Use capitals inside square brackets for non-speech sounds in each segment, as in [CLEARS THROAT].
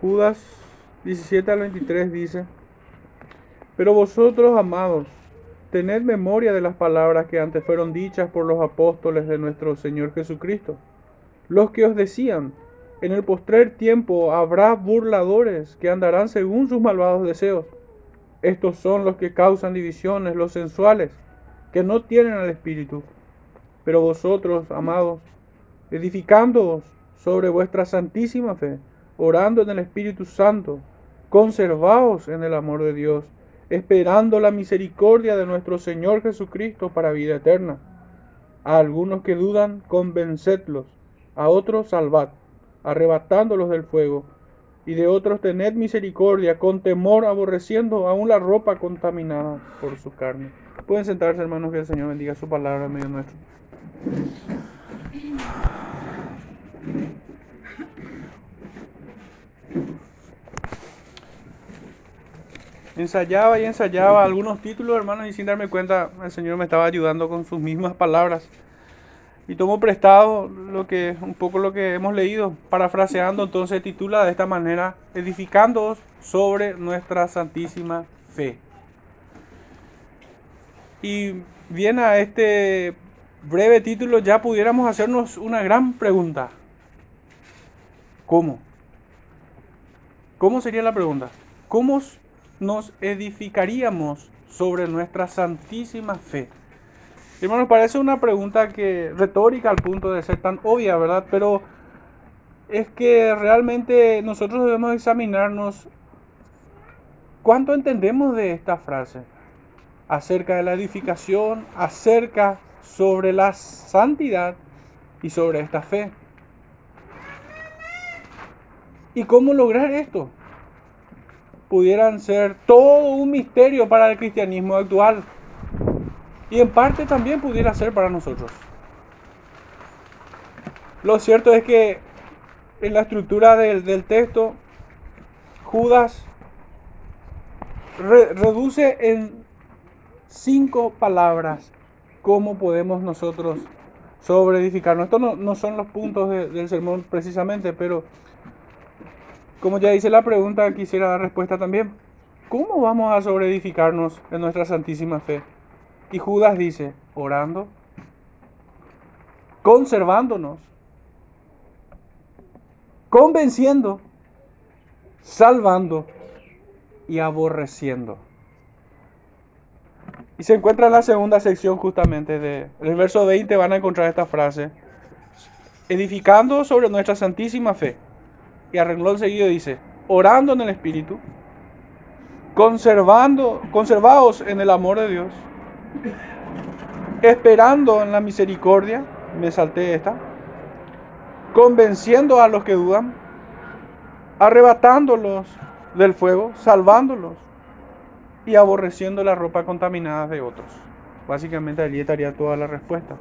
Judas 17 al 23 dice, pero vosotros, amados, tened memoria de las palabras que antes fueron dichas por los apóstoles de nuestro Señor Jesucristo, los que os decían, en el postrer tiempo habrá burladores que andarán según sus malvados deseos. Estos son los que causan divisiones, los sensuales, que no tienen al Espíritu. Pero vosotros, amados, edificándoos sobre vuestra santísima fe, orando en el Espíritu Santo, conservaos en el amor de Dios, esperando la misericordia de nuestro Señor Jesucristo para vida eterna. A algunos que dudan, convencedlos, a otros salvad arrebatándolos del fuego, y de otros tened misericordia, con temor aborreciendo aún la ropa contaminada por su carne. Pueden sentarse, hermanos, que el Señor bendiga su palabra en medio nuestro. Ensayaba y ensayaba algunos títulos, hermanos, y sin darme cuenta, el Señor me estaba ayudando con sus mismas palabras. Y tomo prestado lo que, un poco lo que hemos leído, parafraseando entonces titula de esta manera, edificando sobre nuestra santísima fe. Y bien a este breve título ya pudiéramos hacernos una gran pregunta. ¿Cómo? ¿Cómo sería la pregunta? ¿Cómo nos edificaríamos sobre nuestra santísima fe? Hermanos, parece una pregunta que retórica al punto de ser tan obvia, ¿verdad? Pero es que realmente nosotros debemos examinarnos cuánto entendemos de esta frase acerca de la edificación, acerca sobre la santidad y sobre esta fe. ¿Y cómo lograr esto? Pudieran ser todo un misterio para el cristianismo actual. Y en parte también pudiera ser para nosotros. Lo cierto es que en la estructura del, texto, Judas reduce en cinco palabras cómo podemos nosotros sobre edificarnos. Estos no, no son los puntos del sermón precisamente, pero como ya dice la pregunta, quisiera dar respuesta también. ¿Cómo vamos a sobre edificarnos en nuestra santísima fe? Y Judas dice, orando, conservándonos, convenciendo, salvando y aborreciendo. Y se encuentra en la segunda sección justamente de el verso 20 van a encontrar esta frase, edificando sobre nuestra santísima fe. Y a renglón seguido dice, orando en el Espíritu, conservando, conservados en el amor de Dios esperando en la misericordia, me salté esta, convenciendo a los que dudan, arrebatándolos del fuego, salvándolos y aborreciendo la ropa contaminada de otros. Básicamente allí estaría toda la respuesta.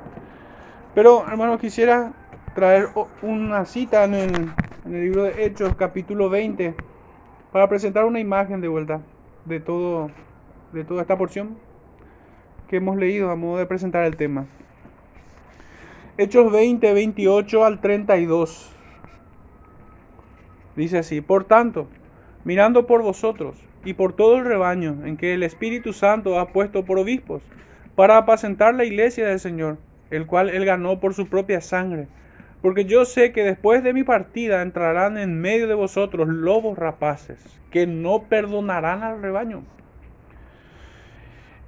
Pero hermano, quisiera traer una cita en el, en el libro de Hechos, capítulo 20, para presentar una imagen de vuelta de, todo, de toda esta porción que hemos leído a modo de presentar el tema. Hechos 20, 28 al 32. Dice así, por tanto, mirando por vosotros y por todo el rebaño en que el Espíritu Santo ha puesto por obispos, para apacentar la iglesia del Señor, el cual él ganó por su propia sangre. Porque yo sé que después de mi partida entrarán en medio de vosotros lobos rapaces, que no perdonarán al rebaño.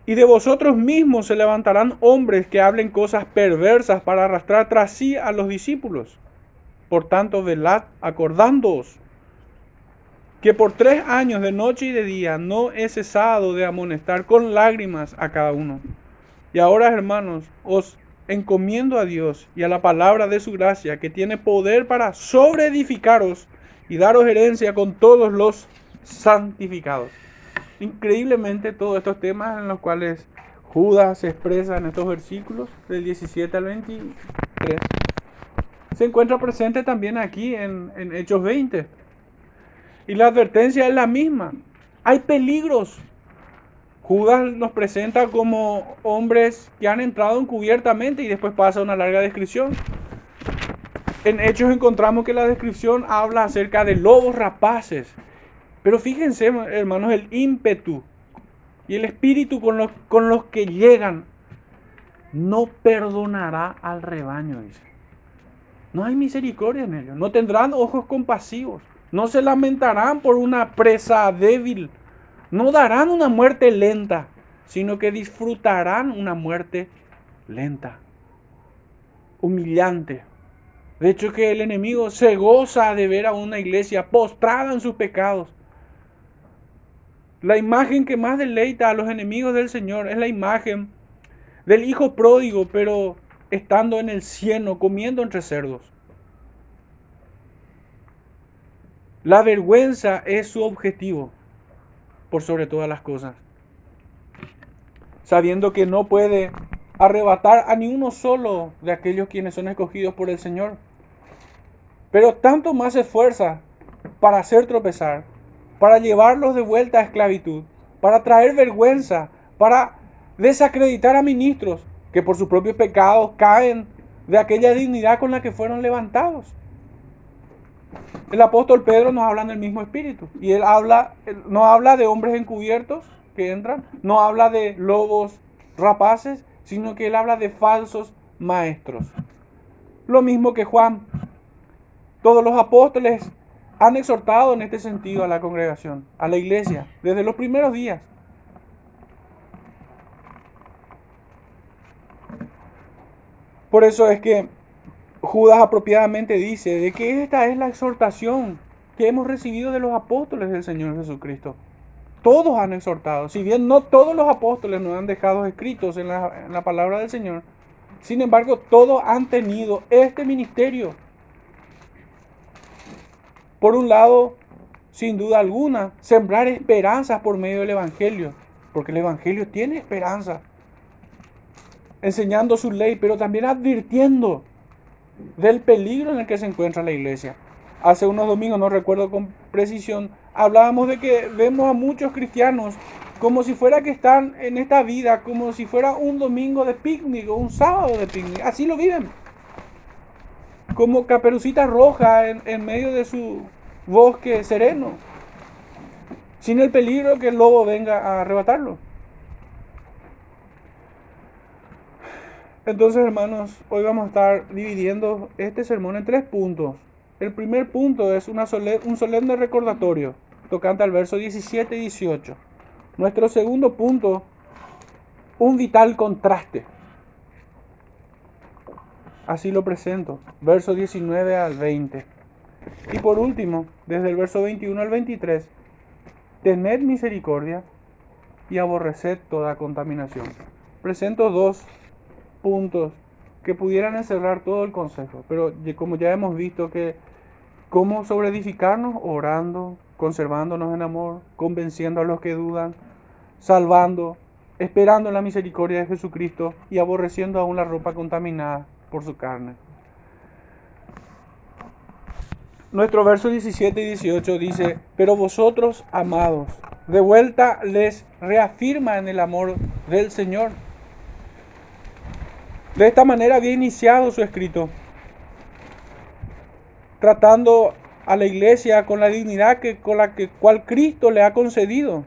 Y de vosotros mismos se levantarán hombres que hablen cosas perversas para arrastrar tras sí a los discípulos. Por tanto, velad, acordándoos que por tres años de noche y de día no he cesado de amonestar con lágrimas a cada uno. Y ahora, hermanos, os encomiendo a Dios y a la palabra de su gracia, que tiene poder para sobreedificaros y daros herencia con todos los santificados increíblemente todos estos temas en los cuales Judas se expresa en estos versículos del 17 al 23 se encuentra presente también aquí en, en Hechos 20. Y la advertencia es la misma. Hay peligros. Judas nos presenta como hombres que han entrado encubiertamente y después pasa una larga descripción. En Hechos encontramos que la descripción habla acerca de lobos rapaces. Pero fíjense, hermanos, el ímpetu y el espíritu con los, que llegan no perdonará al rebaño, dice. No hay misericordia en ellos. No tendrán ojos compasivos. No se lamentarán por una presa débil. No darán una muerte lenta, sino que disfrutarán una muerte lenta, humillante. De hecho que el enemigo se goza de ver a una iglesia postrada en sus pecados. La imagen que más deleita a los enemigos del Señor es la imagen del hijo pródigo, pero estando en el cielo, comiendo entre cerdos. La vergüenza es su objetivo, por sobre todas las cosas. Sabiendo que no puede arrebatar a ni uno solo de aquellos quienes son escogidos por el Señor. Pero tanto más se esfuerza para hacer tropezar, para llevarlos de vuelta a esclavitud, para traer vergüenza, para desacreditar a ministros que por sus propios pecados caen de aquella dignidad con la que fueron levantados. El apóstol Pedro nos habla en el mismo espíritu y él habla, no habla de hombres encubiertos que entran, no habla de lobos rapaces, sino que él habla de falsos maestros. Lo mismo que Juan. Todos los apóstoles han exhortado en este sentido a la congregación, a la iglesia, desde los primeros días. Por eso es que Judas apropiadamente dice de que esta es la exhortación que hemos recibido de los apóstoles del Señor Jesucristo. Todos han exhortado, si bien no todos los apóstoles nos han dejado escritos en la, en la palabra del Señor, sin embargo todos han tenido este ministerio. Por un lado, sin duda alguna, sembrar esperanzas por medio del Evangelio, porque el Evangelio tiene esperanza enseñando su ley, pero también advirtiendo del peligro en el que se encuentra la iglesia. Hace unos domingos, no recuerdo con precisión, hablábamos de que vemos a muchos cristianos como si fuera que están en esta vida, como si fuera un domingo de picnic o un sábado de picnic. Así lo viven. Como caperucita roja en, en medio de su bosque sereno, sin el peligro que el lobo venga a arrebatarlo. Entonces, hermanos, hoy vamos a estar dividiendo este sermón en tres puntos. El primer punto es una un solemne recordatorio, tocante al verso 17 y 18. Nuestro segundo punto, un vital contraste. Así lo presento, verso 19 al 20. Y por último, desde el verso 21 al 23, tened misericordia y aborreced toda contaminación. Presento dos puntos que pudieran encerrar todo el consejo. Pero como ya hemos visto que cómo sobreedificarnos orando, conservándonos en amor, convenciendo a los que dudan, salvando, esperando la misericordia de Jesucristo y aborreciendo aún la ropa contaminada por su carne. Nuestro verso 17 y 18 dice, pero vosotros, amados, de vuelta les reafirma en el amor del Señor de esta manera había iniciado su escrito, tratando a la iglesia con la dignidad que, con la que cual Cristo le ha concedido.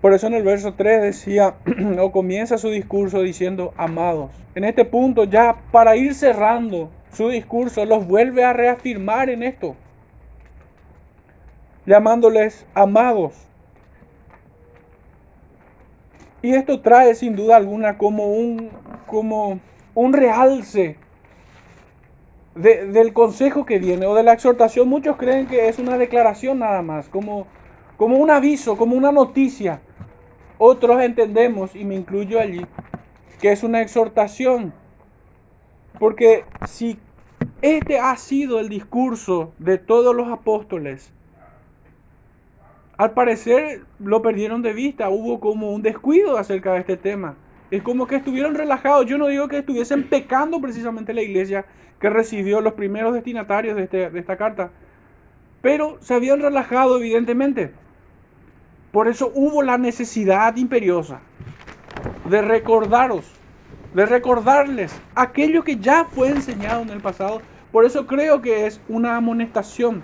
Por eso en el verso 3 decía, [CLEARS THROAT] o comienza su discurso diciendo, amados. En este punto, ya para ir cerrando su discurso, los vuelve a reafirmar en esto, llamándoles amados. Y esto trae sin duda alguna como un, como un realce del consejo que viene o de la exhortación. Muchos creen que es una declaración nada más, como, como un aviso, como una noticia. Otros entendemos, y me incluyo allí, que es una exhortación. Porque si este ha sido el discurso de todos los apóstoles, al parecer lo perdieron de vista, hubo como un descuido acerca de este tema. Es como que estuvieron relajados. Yo no digo que estuviesen pecando precisamente la iglesia que recibió los primeros destinatarios de, este, esta carta, pero se habían relajado evidentemente. Por eso hubo la necesidad imperiosa de recordaros de recordarles aquello que ya fue enseñado en el pasado. Por eso creo que es una amonestación,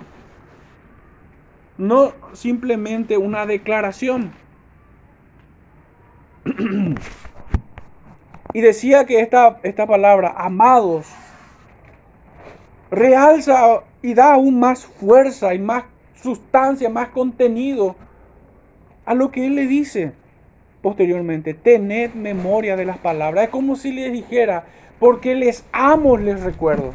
no simplemente una declaración. [CLEARS THROAT] Y decía que esta, esta palabra, amados, realza y da aún más fuerza y más sustancia, más contenido a lo que él le dice posteriormente. Tened memoria de las palabras. Es como si les dijera, porque les amo, les recuerdo.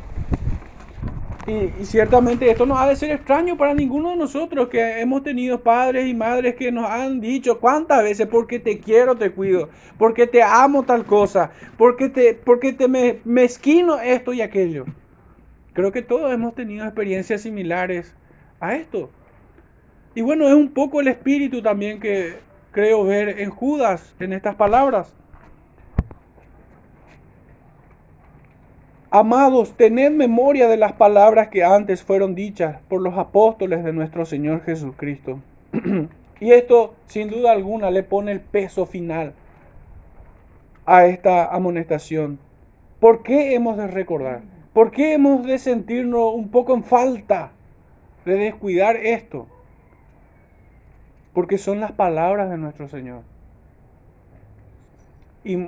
Y, ciertamente esto no ha de ser extraño para ninguno de nosotros que hemos tenido padres y madres que nos han dicho cuántas veces porque te quiero te cuido, porque te amo tal cosa, porque te, porque te me, mezquino esto y aquello. Creo que todos hemos tenido experiencias similares a esto. Y bueno, es un poco el espíritu también que creo ver en Judas en estas palabras. Amados, tened memoria de las palabras que antes fueron dichas por los apóstoles de nuestro Señor Jesucristo. [CLEARS THROAT] y esto, sin duda alguna, le pone el peso final a esta amonestación. ¿Por qué hemos de recordar? ¿Por qué hemos de sentirnos un poco en falta de descuidar esto? Porque son las palabras de nuestro Señor. Y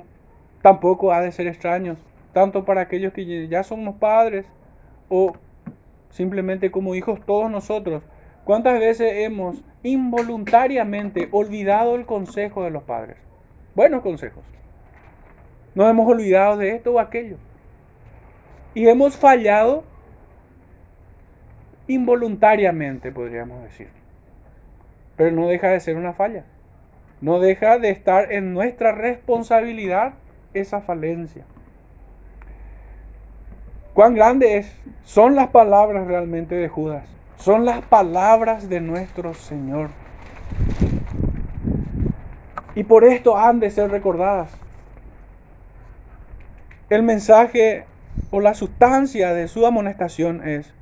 tampoco ha de ser extraños tanto para aquellos que ya somos padres o simplemente como hijos todos nosotros. ¿Cuántas veces hemos involuntariamente olvidado el consejo de los padres? Buenos consejos. Nos hemos olvidado de esto o aquello. Y hemos fallado involuntariamente, podríamos decir. Pero no deja de ser una falla. No deja de estar en nuestra responsabilidad esa falencia. Cuán grandes son las palabras realmente de Judas. Son las palabras de nuestro Señor. Y por esto han de ser recordadas. El mensaje o la sustancia de su amonestación es,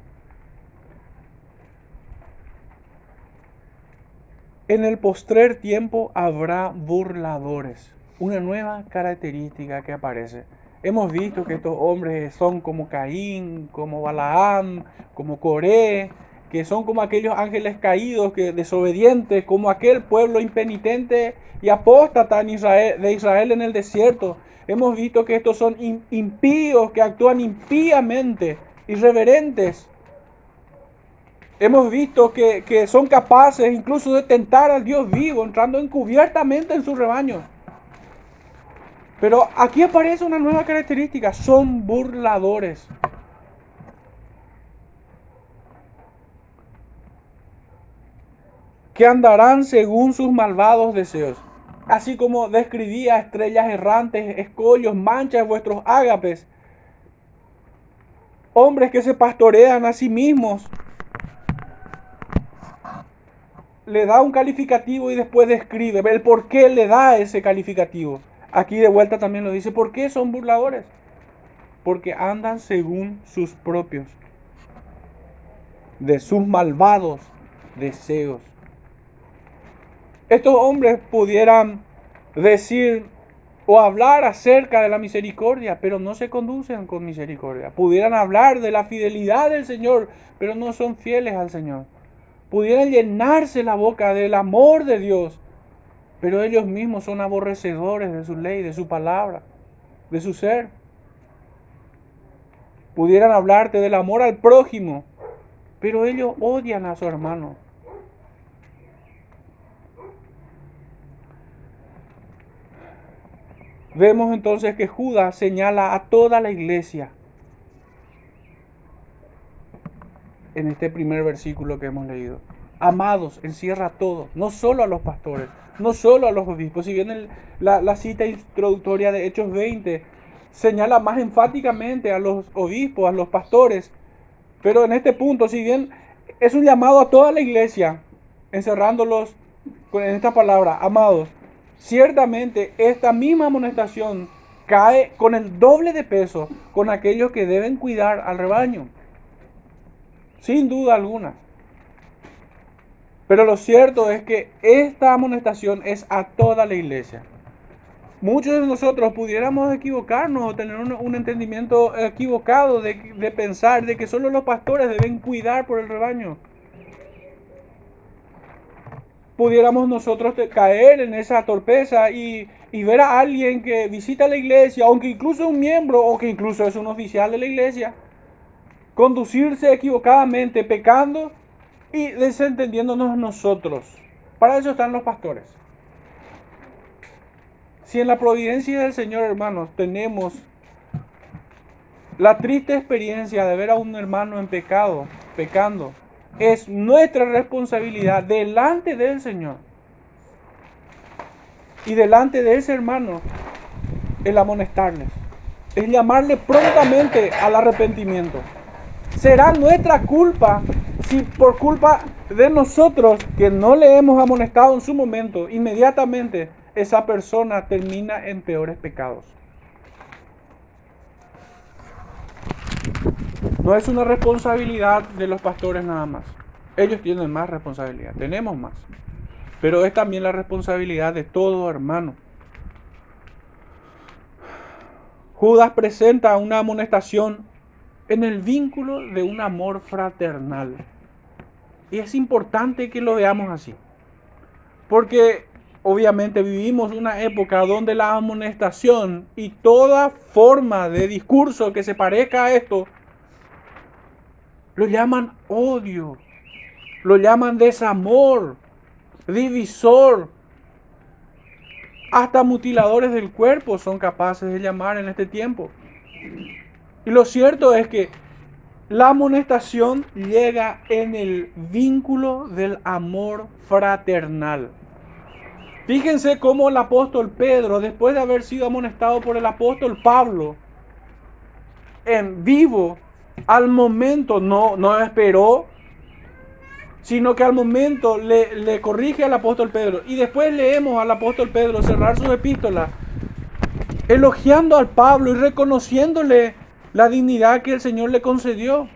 en el postrer tiempo habrá burladores, una nueva característica que aparece. Hemos visto que estos hombres son como Caín, como Balaam, como Coré, que son como aquellos ángeles caídos, que desobedientes, como aquel pueblo impenitente y apóstata de Israel en el desierto. Hemos visto que estos son impíos, que actúan impíamente, irreverentes. Hemos visto que, que son capaces incluso de tentar al Dios vivo, entrando encubiertamente en su rebaño. Pero aquí aparece una nueva característica, son burladores. Que andarán según sus malvados deseos. Así como describía estrellas errantes, escollos, manchas vuestros ágapes. Hombres que se pastorean a sí mismos. Le da un calificativo y después describe el por qué le da ese calificativo. Aquí de vuelta también lo dice, ¿por qué son burladores? Porque andan según sus propios, de sus malvados deseos. Estos hombres pudieran decir o hablar acerca de la misericordia, pero no se conducen con misericordia. Pudieran hablar de la fidelidad del Señor, pero no son fieles al Señor. Pudieran llenarse la boca del amor de Dios, pero ellos mismos son aborrecedores de su ley, de su palabra, de su ser. Pudieran hablarte del amor al prójimo, pero ellos odian a su hermano. Vemos entonces que Judas señala a toda la iglesia en este primer versículo que hemos leído. Amados, encierra a todos, no solo a los pastores, no solo a los obispos. Si bien la, cita introductoria de Hechos 20 señala más enfáticamente a los obispos, a los pastores, pero en este punto, si bien es un llamado a toda la iglesia, encerrándolos con esta palabra, amados, ciertamente esta misma amonestación cae con el doble de peso con aquellos que deben cuidar al rebaño. Sin duda alguna. Pero lo cierto es que esta amonestación es a toda la iglesia. muchos de nosotros pudiéramos equivocarnos o tener un, entendimiento equivocado de, de, pensar de que solo los pastores deben cuidar por el rebaño. Pudiéramos nosotros caer en esa torpeza y, y ver a alguien que visita la iglesia, aunque incluso un miembro o que incluso es un oficial de la iglesia, conducirse equivocadamente, pecando y desentendiéndonos nosotros. Para eso están los pastores. Si en la providencia del Señor, hermanos, tenemos la triste experiencia de ver a un hermano en pecado, pecando, es nuestra responsabilidad delante del Señor y delante de ese hermano el amonestarles, es llamarle prontamente al arrepentimiento. Será nuestra culpa si por culpa de nosotros que no le hemos amonestado en su momento, inmediatamente esa persona termina en peores pecados. No es una responsabilidad de los pastores nada más. Ellos tienen más responsabilidad, tenemos más. Pero es también la responsabilidad de todo hermano. Judas presenta una amonestación en el vínculo de un amor fraternal. Y es importante que lo veamos así. Porque obviamente vivimos una época donde la amonestación y toda forma de discurso que se parezca a esto, lo llaman odio, lo llaman desamor, divisor. Hasta mutiladores del cuerpo son capaces de llamar en este tiempo. Y lo cierto es que la amonestación llega en el vínculo del amor fraternal. Fíjense cómo el apóstol Pedro, después de haber sido amonestado por el apóstol Pablo, en vivo, al momento no, no esperó, sino que al momento le, le corrige al apóstol Pedro. Y después leemos al apóstol Pedro cerrar su epístola, elogiando al Pablo y reconociéndole la dignidad que el Señor le concedió,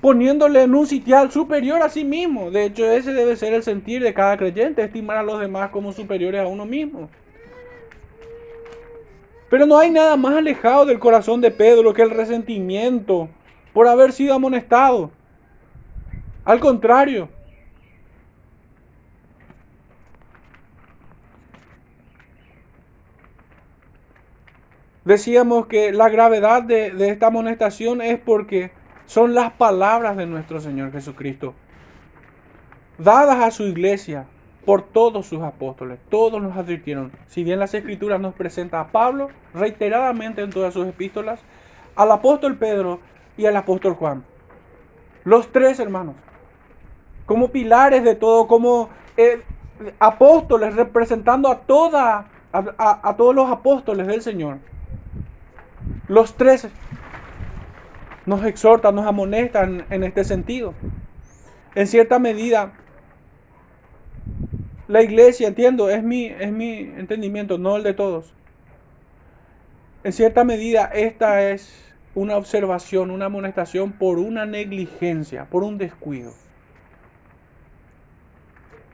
poniéndole en un sitial superior a sí mismo. De hecho, ese debe ser el sentir de cada creyente, estimar a los demás como superiores a uno mismo. Pero no hay nada más alejado del corazón de Pedro que el resentimiento por haber sido amonestado. Al contrario, Decíamos que la gravedad de, esta amonestación es porque son las palabras de nuestro Señor Jesucristo, dadas a su iglesia por todos sus apóstoles. Todos nos advirtieron. Si bien las escrituras nos presenta a Pablo reiteradamente en todas sus epístolas, al apóstol Pedro y al apóstol Juan. Los tres hermanos, como pilares de todo, como eh, apóstoles representando a, a todos los apóstoles del Señor. Los tres nos exhortan, nos amonestan en este sentido. En cierta medida, la iglesia, entiendo, es mi, es mi entendimiento, no el de todos. En cierta medida, esta es una observación, una amonestación por una negligencia, por un descuido.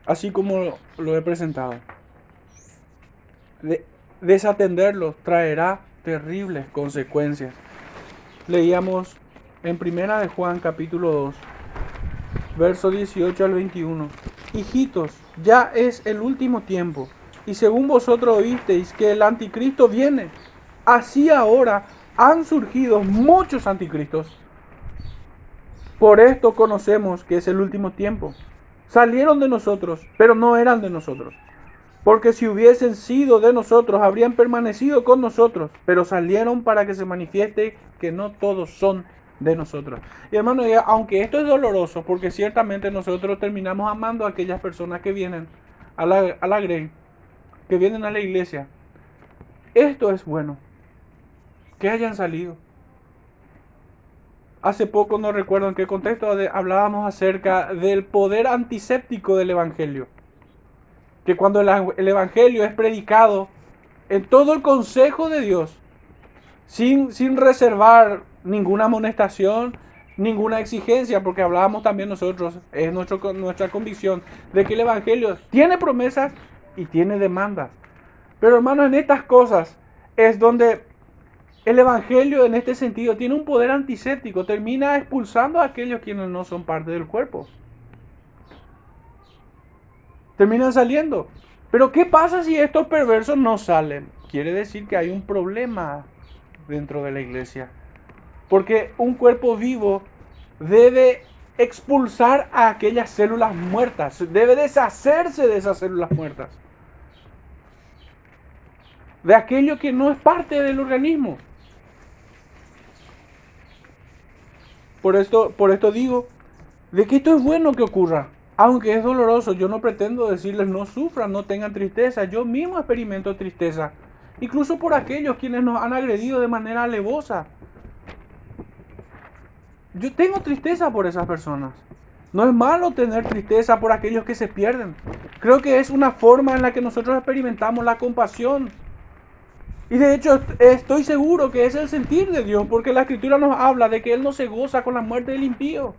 Así como lo, he presentado. De, desatenderlo traerá terribles consecuencias. Leíamos en Primera de Juan capítulo 2, verso 18 al 21. Hijitos, ya es el último tiempo, y según vosotros oísteis que el anticristo viene, así ahora han surgido muchos anticristos. Por esto conocemos que es el último tiempo. Salieron de nosotros, pero no eran de nosotros. Porque si hubiesen sido de nosotros, habrían permanecido con nosotros, pero salieron para que se manifieste que no todos son de nosotros. Y hermano, aunque esto es doloroso, porque ciertamente nosotros terminamos amando a aquellas personas que vienen a la, a la grey, que vienen a la iglesia, esto es bueno, que hayan salido. Hace poco no recuerdo en qué contexto hablábamos acerca del poder antiséptico del Evangelio que cuando el Evangelio es predicado en todo el consejo de Dios, sin, sin reservar ninguna amonestación, ninguna exigencia, porque hablábamos también nosotros, es nuestro, nuestra convicción, de que el Evangelio tiene promesas y tiene demandas. Pero hermanos, en estas cosas es donde el Evangelio en este sentido tiene un poder antiséptico, termina expulsando a aquellos quienes no son parte del cuerpo. Terminan saliendo. Pero ¿qué pasa si estos perversos no salen? Quiere decir que hay un problema dentro de la iglesia. Porque un cuerpo vivo debe expulsar a aquellas células muertas, debe deshacerse de esas células muertas. De aquello que no es parte del organismo. Por esto, por esto digo, de que esto es bueno que ocurra, aunque es doloroso. Yo no pretendo decirles no sufran, no tengan tristeza. Yo mismo experimento tristeza, incluso por aquellos quienes nos han agredido de manera alevosa. Yo tengo tristeza por esas personas. No es malo tener tristeza por aquellos que se pierden. Creo que es una forma en la que nosotros experimentamos la compasión y de hecho estoy seguro que es el sentir de Dios, porque la escritura nos habla de que Él no se goza con la muerte del impío.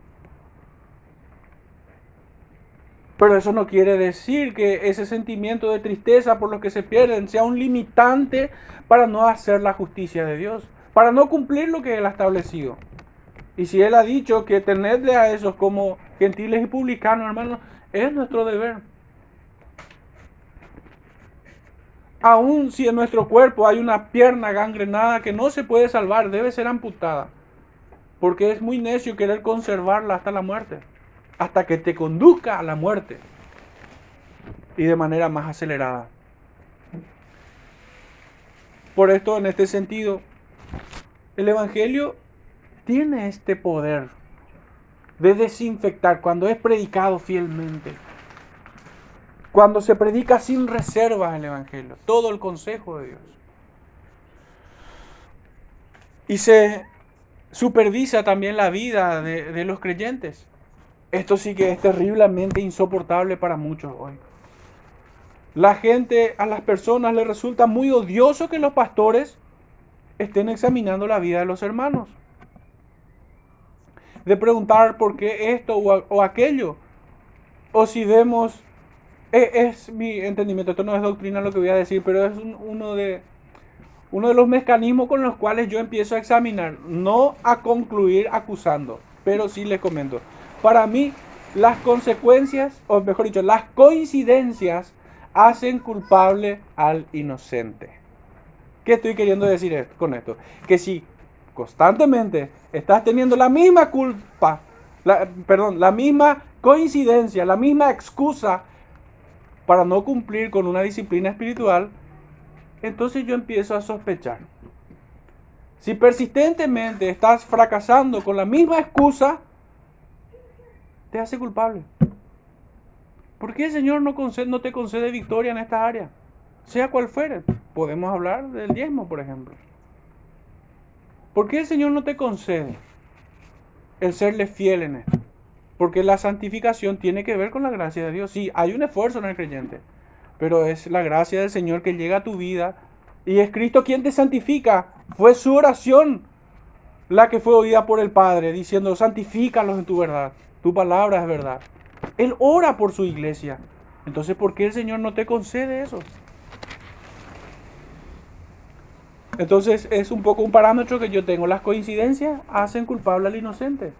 Pero eso no quiere decir que ese sentimiento de tristeza por los que se pierden sea un limitante para no hacer la justicia de Dios, para no cumplir lo que Él ha establecido. Y si Él ha dicho que tenerle a esos como gentiles y publicanos, hermanos, es nuestro deber. Aún si en nuestro cuerpo hay una pierna gangrenada que no se puede salvar, debe ser amputada. Porque es muy necio querer conservarla hasta la muerte. Hasta que te conduzca a la muerte. Y de manera más acelerada. Por esto, en este sentido, el Evangelio tiene este poder de desinfectar cuando es predicado fielmente cuando se predica sin reservas el Evangelio, todo el consejo de Dios. Y se supervisa también la vida de, los creyentes. Esto sí que es terriblemente insoportable para muchos hoy. La gente, a las personas les resulta muy odioso que los pastores estén examinando la vida de los hermanos. De preguntar por qué esto o, aquello. O si vemos es, mi entendimiento, esto no es doctrina lo que voy a decir, pero es uno, de, uno de los mecanismos con los cuales yo empiezo a examinar, no a concluir acusando, pero sí les comento. Para mí, las consecuencias, o mejor dicho, las coincidencias hacen culpable al inocente. ¿Qué estoy queriendo decir con esto? Que si constantemente estás teniendo la misma culpa, perdón, la misma coincidencia, la misma excusa para no cumplir con una disciplina espiritual, entonces yo empiezo a sospechar. Si persistentemente estás fracasando con la misma excusa, te hace culpable. ¿Por qué el Señor no, te concede victoria en esta área? Sea cual fuere. Podemos hablar del diezmo, por ejemplo. ¿Por qué el Señor no te concede el serle fiel en esto? Porque la santificación tiene que ver con la gracia de Dios. Sí, hay un esfuerzo en el creyente, pero es la gracia del Señor que llega a tu vida y es Cristo quien te santifica. Fue su oración la que fue oída por el Padre, diciendo, santifícalos en tu verdad. Tu palabra es verdad. Él ora por su iglesia. Entonces, ¿por qué el Señor no te concede eso? Entonces, es un poco un parámetro que yo tengo. Las coincidencias hacen culpable al inocente.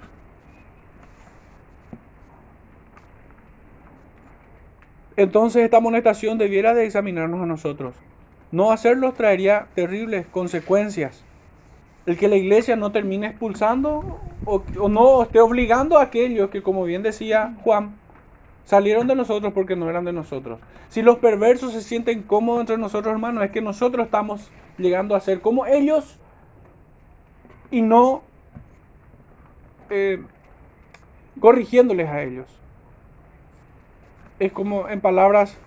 Entonces esta amonestación debiera de examinarnos a nosotros. No hacerlo traería terribles consecuencias. El que la iglesia no termine expulsando o, no esté obligando a aquellos que, como bien decía Juan, salieron de nosotros porque no eran de nosotros. Si los perversos se sienten cómodos entre nosotros, hermanos, es que nosotros estamos llegando a ser como ellos y no eh, corrigiéndoles a ellos es como en palabras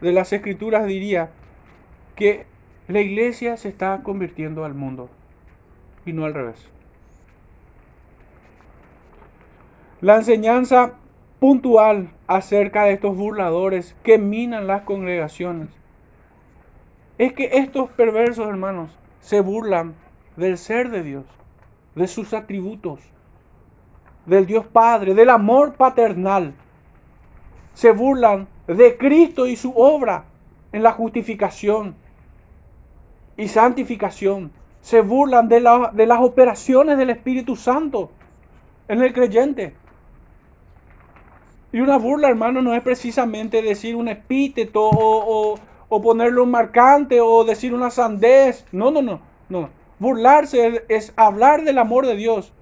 de las escrituras diría que la iglesia se está convirtiendo al mundo y no al revés. La enseñanza puntual acerca de estos burladores que minan las congregaciones es que estos perversos hermanos se burlan del ser de Dios, de sus atributos, del Dios Padre, del amor paternal se burlan de Cristo y su obra en la justificación, y santificación. Se burlan de, de las operaciones del Espíritu Santo en el creyente. Y una burla, hermano, no es precisamente decir un epíteto o, o, un marcante o decir una sandez. No, no, no, no. Burlarse es hablar del amor de Dios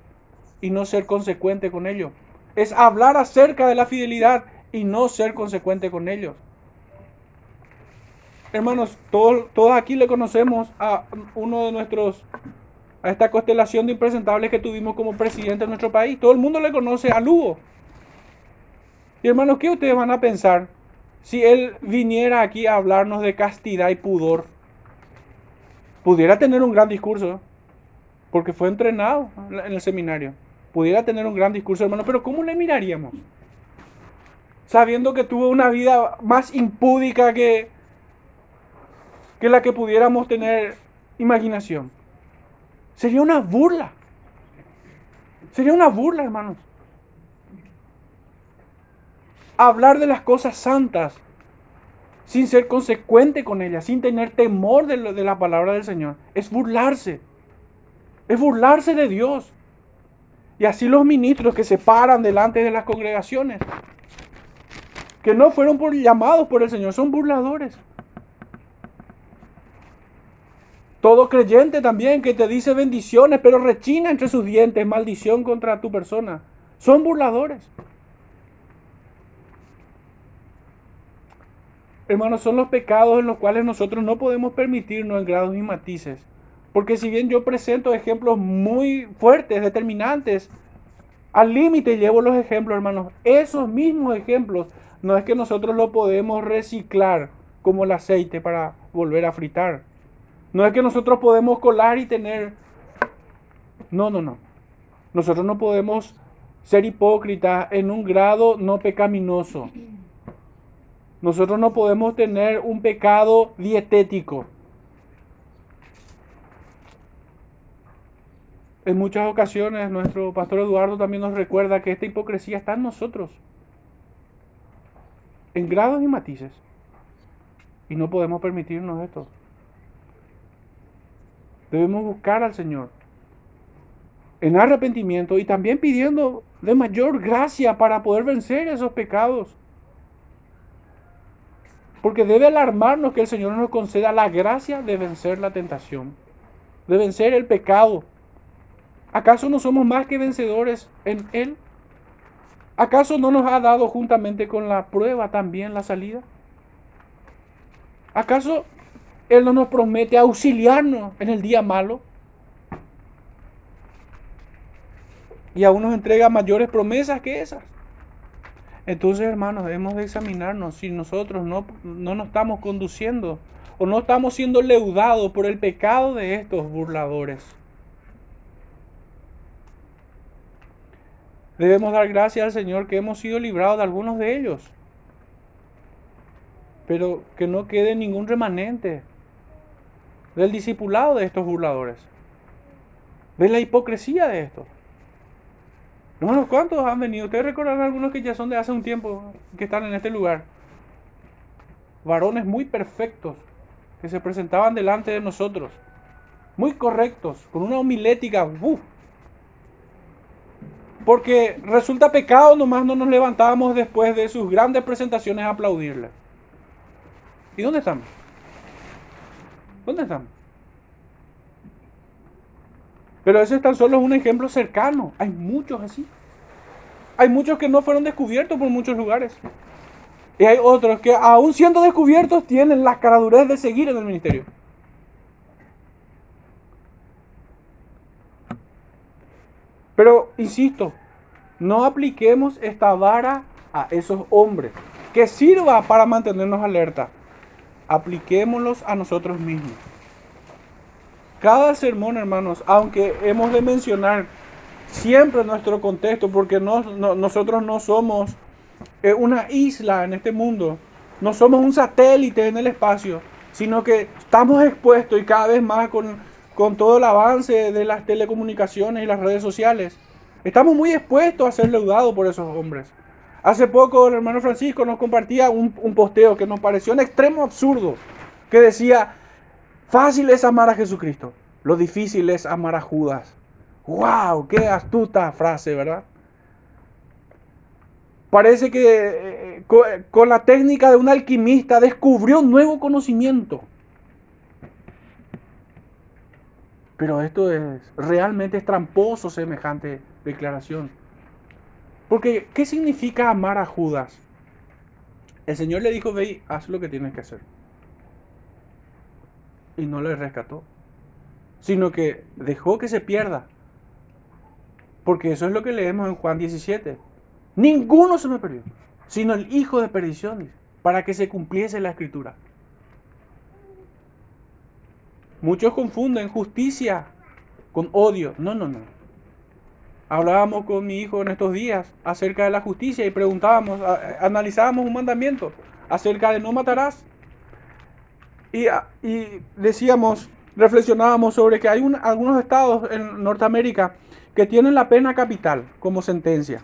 y no ser consecuente con ello. Es hablar acerca de la fidelidad y no ser consecuente con ellos. Hermanos, todos, todos aquí le conocemos a uno de nuestros, a esta constelación de impresentables que tuvimos como presidente de nuestro país. Todo el mundo le conoce a Lugo. Y hermanos, ¿qué ustedes van a pensar si él viniera aquí a hablarnos de castidad y pudor? Pudiera tener un gran discurso, porque fue entrenado en el seminario. Pudiera tener un gran discurso, hermano, pero ¿cómo le miraríamos? Sabiendo que tuvo una vida más impúdica que, que la que pudiéramos tener imaginación. Sería una burla. Sería una burla, hermanos hablar de las cosas santas sin ser consecuente con ellas, sin tener temor de, la palabra del Señor. Es burlarse. Es burlarse de Dios. Y así los ministros que se paran delante de las congregaciones, que no fueron llamados por el Señor, son burladores. Todo creyente también que te dice bendiciones, pero rechina entre sus dientes maldición contra tu persona. Son burladores. Hermanos, son los pecados en los cuales nosotros no podemos permitirnos en grados y matices. Porque si bien yo presento ejemplos muy fuertes, determinantes, al límite llevo los ejemplos, hermanos. Esos mismos ejemplos no es que nosotros lo podemos reciclar como el aceite para volver a fritar. No es que nosotros podemos colar y tener... No, no, no. Nosotros no podemos ser hipócritas en un grado no pecaminoso. Nosotros no podemos tener un pecado dietético. En muchas ocasiones nuestro pastor Eduardo también nos recuerda que esta hipocresía está en nosotros, en grados y matices. Y no podemos permitirnos esto. Debemos buscar al Señor en arrepentimiento y también pidiendo de mayor gracia para poder vencer esos pecados. Porque debe alarmarnos que el Señor nos conceda la gracia de vencer la tentación, de vencer el pecado. ¿Acaso no somos más que vencedores en Él? ¿Acaso no nos ha dado juntamente con la prueba también la salida? ¿Acaso Él no nos promete auxiliarnos en el día malo? Y aún nos entrega mayores promesas que esas. Entonces, hermanos, debemos de examinarnos si nosotros no, no nos estamos conduciendo o no estamos siendo leudados por el pecado de estos burladores. Debemos dar gracias al Señor que hemos sido librados de algunos de ellos. Pero que no quede ningún remanente del discipulado de estos burladores. De la hipocresía de estos. Hermanos, ¿cuántos han venido? Ustedes recuerdan algunos que ya son de hace un tiempo que están en este lugar. Varones muy perfectos que se presentaban delante de nosotros. Muy correctos, con una homilética. Porque resulta pecado nomás no nos levantábamos después de sus grandes presentaciones a aplaudirle. ¿Y dónde están? ¿Dónde están? Pero ese es tan solo un ejemplo cercano. Hay muchos así. Hay muchos que no fueron descubiertos por muchos lugares. Y hay otros que aún siendo descubiertos tienen la caradurez de seguir en el ministerio. Pero, insisto, no apliquemos esta vara a esos hombres. Que sirva para mantenernos alerta. Apliquémoslos a nosotros mismos. Cada sermón, hermanos, aunque hemos de mencionar siempre nuestro contexto, porque nosotros no somos eh, una isla en este mundo, no somos un satélite en el espacio, sino que estamos expuestos y cada vez más con, con todo el avance de las telecomunicaciones y las redes sociales. Estamos muy expuestos a ser leudados por esos hombres. Hace poco el hermano Francisco nos compartía un, un posteo que nos pareció en extremo absurdo, que decía, Fácil es amar a Jesucristo. Lo difícil es amar a Judas. ¡Wow! ¡Qué astuta frase, ¿verdad? Parece que eh, con la técnica de un alquimista descubrió un nuevo conocimiento. Pero esto es realmente es tramposo semejante declaración. Porque, ¿qué significa amar a Judas? El Señor le dijo, ve, haz lo que tienes que hacer. Y no le rescató. Sino que dejó que se pierda. Porque eso es lo que leemos en Juan 17. Ninguno se me perdió, sino el hijo de perdición, para que se cumpliese la escritura. Muchos confunden justicia con odio. No, no, no. Hablábamos con mi hijo en estos días acerca de la justicia y preguntábamos, analizábamos un mandamiento acerca de no matarás. Y, y decíamos, reflexionábamos sobre que hay algunos estados en Norteamérica que tienen la pena capital como sentencia.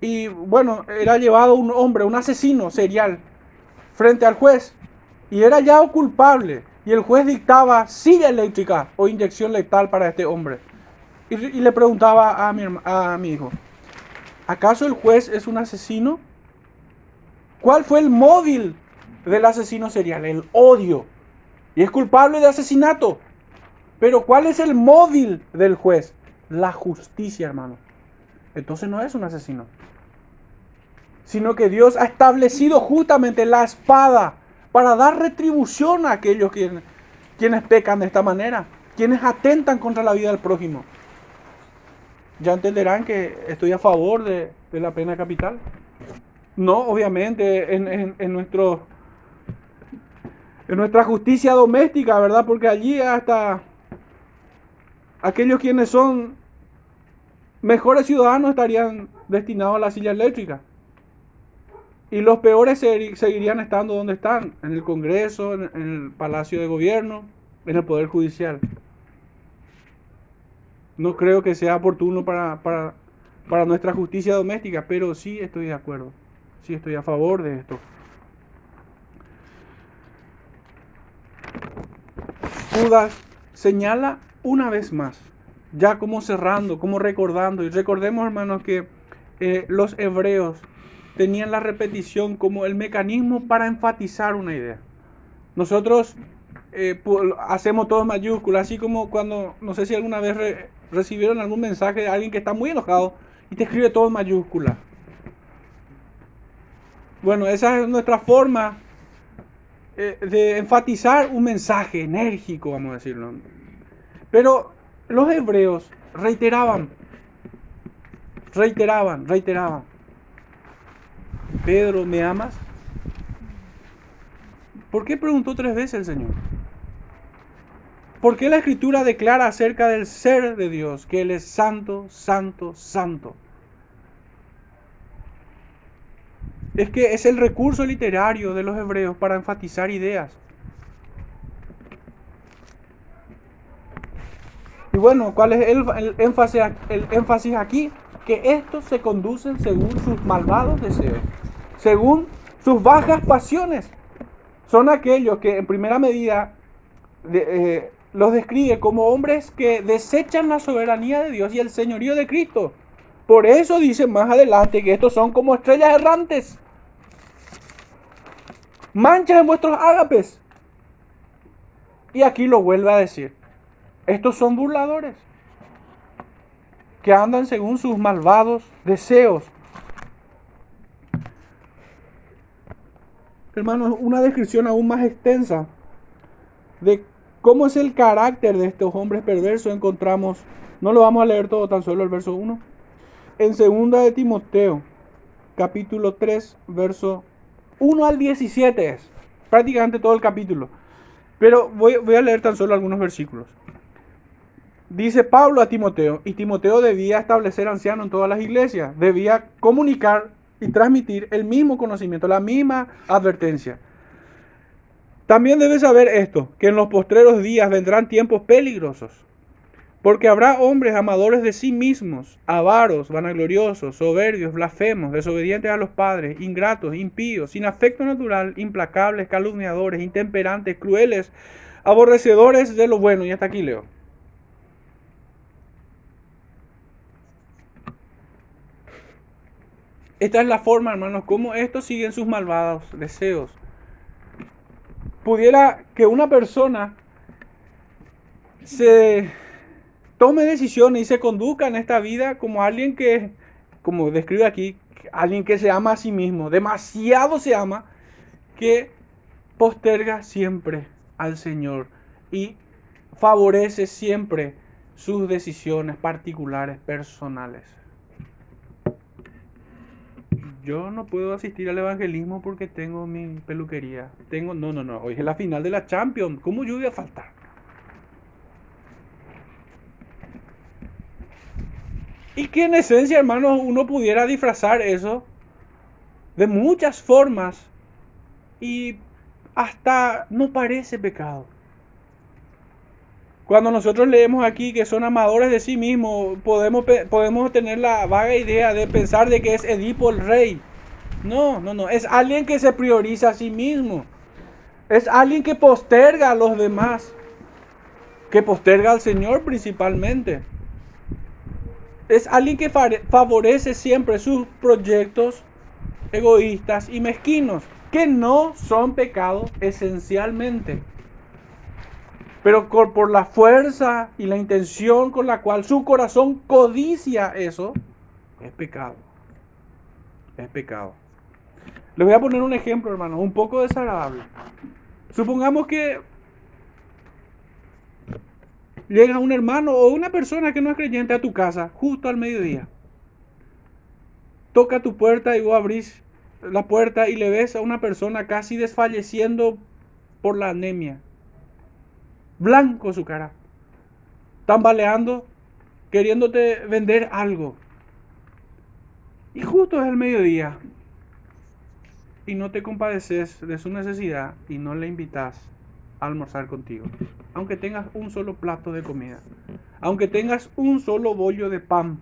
Y bueno, era llevado un hombre, un asesino serial, frente al juez y era ya culpable. Y el juez dictaba silla eléctrica o inyección letal para este hombre. Y, le preguntaba a mi, a mi hijo, ¿acaso el juez es un asesino? ¿Cuál fue el móvil del asesino serial? El odio. Y es culpable de asesinato. Pero ¿cuál es el móvil del juez? La justicia, hermano. Entonces no es un asesino. Sino que Dios ha establecido justamente la espada para dar retribución a aquellos quienes, quienes pecan de esta manera, quienes atentan contra la vida del prójimo. Ya entenderán que estoy a favor de, la pena capital. No, obviamente, en, nuestro, en nuestra justicia doméstica, ¿verdad? Porque allí hasta aquellos quienes son mejores ciudadanos estarían destinados a la silla eléctrica. Y los peores seguirían estando donde están, en el Congreso, en, el Palacio de Gobierno, en el Poder Judicial. No creo que sea oportuno para, para, para nuestra justicia doméstica, pero sí estoy de acuerdo, sí estoy a favor de esto. Judas señala una vez más, ya como cerrando, como recordando, y recordemos hermanos que eh, los hebreos tenían la repetición como el mecanismo para enfatizar una idea. Nosotros eh, hacemos todo mayúsculas, así como cuando, no sé si alguna vez recibieron algún mensaje de alguien que está muy enojado y te escribe todo en mayúscula. Bueno, esa es nuestra forma eh, de enfatizar un mensaje enérgico, vamos a decirlo. Pero los hebreos reiteraban, reiteraban, reiteraban. Pedro, ¿me amas? ¿Por qué preguntó tres veces el Señor? ¿Por qué la escritura declara acerca del ser de Dios que Él es santo, santo, santo? Es que es el recurso literario de los hebreos para enfatizar ideas. Y bueno, ¿cuál es el, énfasis, el énfasis aquí? Que estos se conducen según sus malvados deseos según sus bajas pasiones. Son aquellos que en primera medida eh, los describe como hombres que desechan la soberanía de Dios y el señorío de Cristo. Por eso dice más adelante que estos son como estrellas errantes. Manchas en vuestros ágapes. Y aquí lo vuelve a decir. Estos son burladores que andan según sus malvados deseos. hermanos, una descripción aún más extensa de cómo es el carácter de estos hombres perversos encontramos, no lo vamos a leer todo, tan solo el verso 1, en segunda de Timoteo, capítulo 3, verso 1 al 17 es, prácticamente todo el capítulo. Pero voy, voy a leer tan solo algunos versículos. Dice Pablo a Timoteo, y Timoteo debía establecer anciano en todas las iglesias, debía comunicar y transmitir el mismo conocimiento, la misma advertencia. También debes saber esto, que en los postreros días vendrán tiempos peligrosos, porque habrá hombres amadores de sí mismos, avaros, vanagloriosos, soberbios, blasfemos, desobedientes a los padres, ingratos, impíos, sin afecto natural, implacables, calumniadores, intemperantes, crueles, aborrecedores de lo bueno. Y hasta aquí leo. Esta es la forma, hermanos, como estos siguen sus malvados deseos. Pudiera que una persona se tome decisiones y se conduzca en esta vida como alguien que, como describe aquí, alguien que se ama a sí mismo, demasiado se ama, que posterga siempre al Señor y favorece siempre sus decisiones particulares, personales. Yo no puedo asistir al evangelismo porque tengo mi peluquería. Tengo, no, no, no, hoy es la final de la Champions. ¿Cómo yo voy a faltar? Y que en esencia, hermanos, uno pudiera disfrazar eso de muchas formas y hasta no parece pecado. Cuando nosotros leemos aquí que son amadores de sí mismos, podemos, podemos tener la vaga idea de pensar de que es Edipo el rey. No, no, no. Es alguien que se prioriza a sí mismo. Es alguien que posterga a los demás. Que posterga al Señor principalmente. Es alguien que favorece siempre sus proyectos egoístas y mezquinos. Que no son pecados esencialmente pero por la fuerza y la intención con la cual su corazón codicia eso, es pecado. Es pecado. Les voy a poner un ejemplo, hermano, un poco desagradable. Supongamos que llega un hermano o una persona que no es creyente a tu casa justo al mediodía. Toca tu puerta y vos abrís la puerta y le ves a una persona casi desfalleciendo por la anemia blanco su cara, tambaleando, queriéndote vender algo. Y justo es el mediodía. Y no te compadeces de su necesidad y no le invitas a almorzar contigo. Aunque tengas un solo plato de comida. Aunque tengas un solo bollo de pan.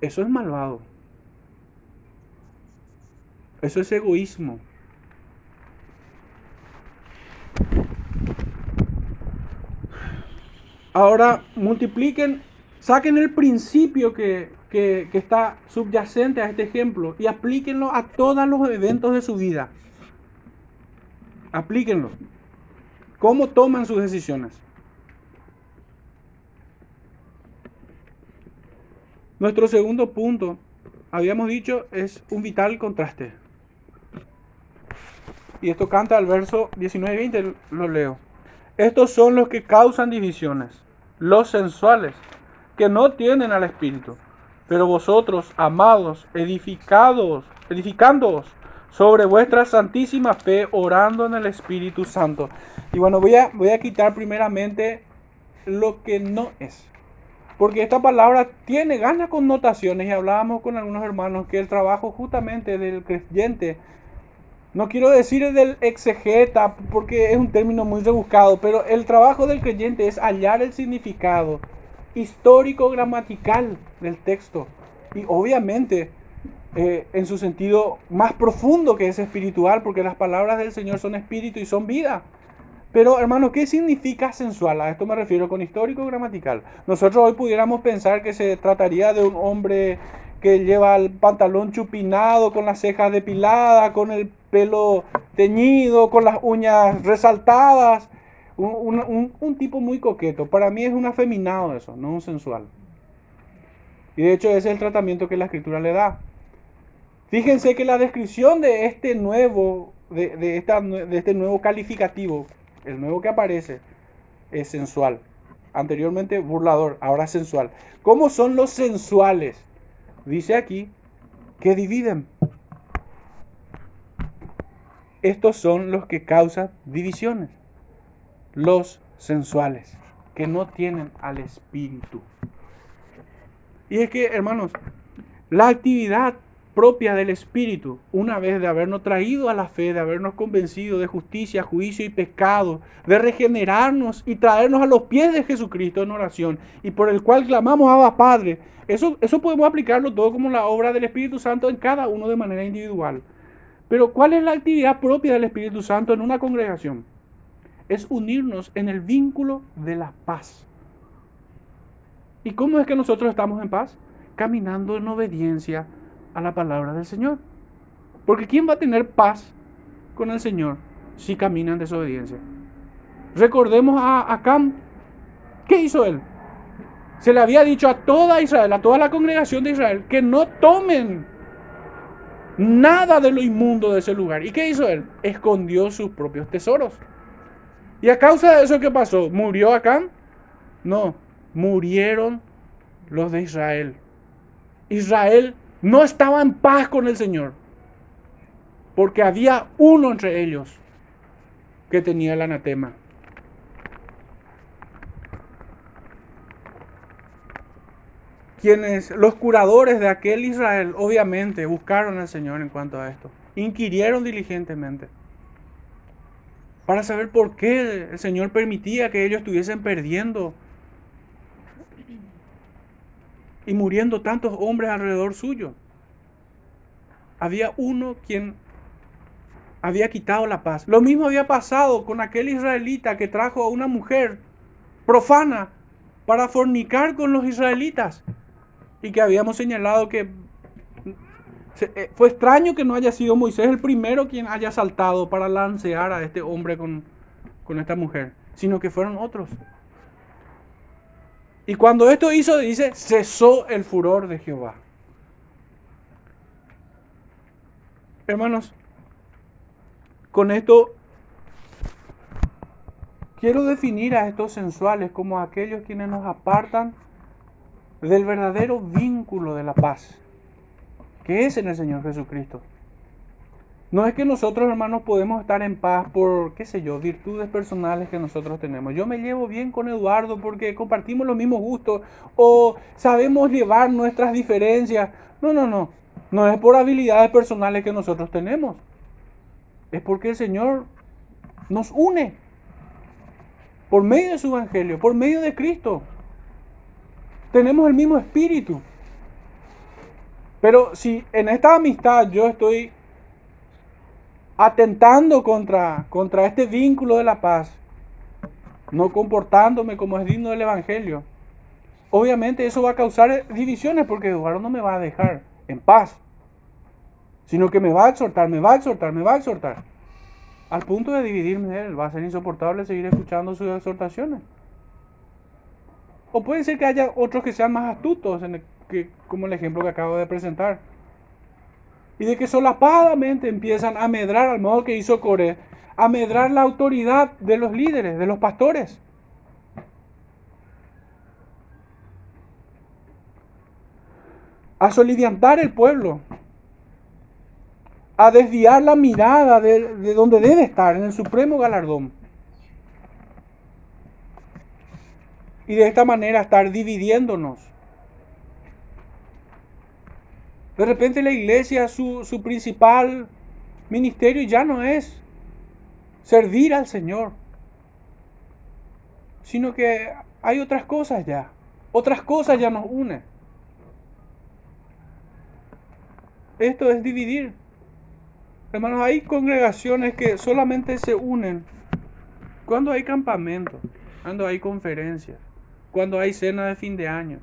Eso es malvado. Eso es egoísmo. Ahora multipliquen, saquen el principio que, está subyacente a este ejemplo y aplíquenlo a todos los eventos de su vida. Aplíquenlo. ¿Cómo toman sus decisiones? Nuestro segundo punto, habíamos dicho, es un vital contraste. Y esto canta al verso 19 y 20, lo leo. Estos son los que causan divisiones, los sensuales, que no tienen al Espíritu. Pero vosotros, amados, edificados, edificándoos sobre vuestra santísima fe, orando en el Espíritu Santo. Y bueno, voy a, voy a quitar primeramente lo que no es. Porque esta palabra tiene ganas connotaciones y hablábamos con algunos hermanos que el trabajo justamente del creyente no quiero decir del exegeta porque es un término muy rebuscado, pero el trabajo del creyente es hallar el significado histórico gramatical del texto y obviamente eh, en su sentido más profundo que es espiritual, porque las palabras del Señor son espíritu y son vida. Pero hermano, ¿qué significa sensual? A esto me refiero con histórico gramatical. Nosotros hoy pudiéramos pensar que se trataría de un hombre que lleva el pantalón chupinado, con las cejas depiladas, con el pelo teñido, con las uñas resaltadas. Un, tipo muy coqueto. Para mí es un afeminado eso, no un sensual. Y de hecho ese es el tratamiento que la escritura le da. Fíjense que la descripción de este nuevo, de, de, de este nuevo calificativo, el nuevo que aparece, es sensual. Anteriormente burlador, ahora sensual. ¿Cómo son los sensuales? Dice aquí que dividen. Estos son los que causan divisiones, los sensuales, que no tienen al espíritu. Y es que, hermanos, la actividad propia del Espíritu, una vez de habernos traído a la fe, de habernos convencido de justicia, juicio y pecado, de regenerarnos y traernos a los pies de Jesucristo en oración, y por el cual clamamos a Padre, eso, eso podemos aplicarlo todo como la obra del Espíritu Santo en cada uno de manera individual. Pero ¿cuál es la actividad propia del Espíritu Santo en una congregación? Es unirnos en el vínculo de la paz. ¿Y cómo es que nosotros estamos en paz? Caminando en obediencia a la palabra del Señor. Porque ¿quién va a tener paz con el Señor si camina en desobediencia? Recordemos a Acán. ¿Qué hizo él? Se le había dicho a toda Israel, a toda la congregación de Israel, que no tomen nada de lo inmundo de ese lugar. ¿Y qué hizo él? Escondió sus propios tesoros. ¿Y a causa de eso qué pasó? ¿Murió Acán? No, murieron los de Israel. Israel no estaba en paz con el Señor, porque había uno entre ellos que tenía el anatema. Quienes, los curadores de aquel Israel, obviamente buscaron al Señor en cuanto a esto. Inquirieron diligentemente para saber por qué el Señor permitía que ellos estuviesen perdiendo y muriendo tantos hombres alrededor suyo. Había uno quien había quitado la paz. Lo mismo había pasado con aquel israelita que trajo a una mujer profana para fornicar con los israelitas y que habíamos señalado que eh, fue extraño que no haya sido Moisés el primero quien haya saltado para lancear a este hombre con, con esta mujer, sino que fueron otros. Y cuando esto hizo, dice, cesó el furor de Jehová. Hermanos, con esto quiero definir a estos sensuales como aquellos quienes nos apartan del verdadero vínculo de la paz, que es en el Señor Jesucristo. No es que nosotros, hermanos, podemos estar en paz por, qué sé yo, virtudes personales que nosotros tenemos. Yo me llevo bien con Eduardo porque compartimos los mismos gustos o sabemos llevar nuestras diferencias. No, no, no. No es por habilidades personales que nosotros tenemos. Es porque el Señor nos une por medio de su evangelio, por medio de Cristo. Tenemos el mismo espíritu. Pero si en esta amistad yo estoy atentando contra, contra este vínculo de la paz, no comportándome como es digno del Evangelio, obviamente eso va a causar divisiones porque Eduardo no me va a dejar en paz, sino que me va a exhortar, me va a exhortar, me va a exhortar. Al punto de dividirme de él, va a ser insoportable seguir escuchando sus exhortaciones. O puede ser que haya otros que sean más astutos, que, como el ejemplo que acabo de presentar. Y de que solapadamente empiezan a medrar, al modo que hizo Coré, a medrar la autoridad de los líderes, de los pastores. A soliviantar el pueblo. A desviar la mirada de, de donde debe estar, en el supremo galardón. Y de esta manera estar dividiéndonos. De repente la iglesia, su, su principal ministerio ya no es servir al Señor, sino que hay otras cosas ya, otras cosas ya nos unen. Esto es dividir. Hermanos, hay congregaciones que solamente se unen cuando hay campamentos, cuando hay conferencias cuando hay cena de fin de año.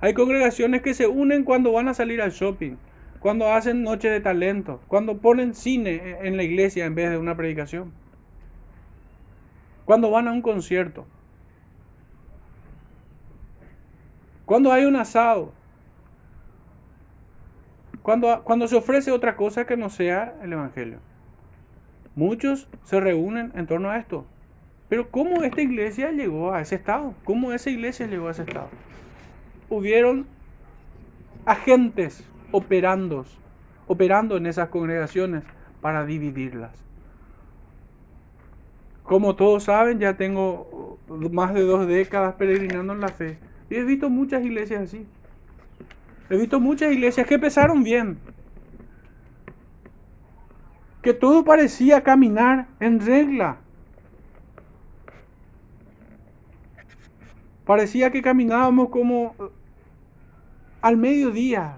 Hay congregaciones que se unen cuando van a salir al shopping, cuando hacen noche de talento, cuando ponen cine en la iglesia en vez de una predicación, cuando van a un concierto, cuando hay un asado, cuando, cuando se ofrece otra cosa que no sea el Evangelio. Muchos se reúnen en torno a esto. Pero ¿cómo esta iglesia llegó a ese estado? ¿Cómo esa iglesia llegó a ese estado? Hubieron agentes operando, operando en esas congregaciones para dividirlas. Como todos saben, ya tengo más de dos décadas peregrinando en la fe. Y he visto muchas iglesias así. He visto muchas iglesias que empezaron bien. Que todo parecía caminar en regla. Parecía que caminábamos como al mediodía.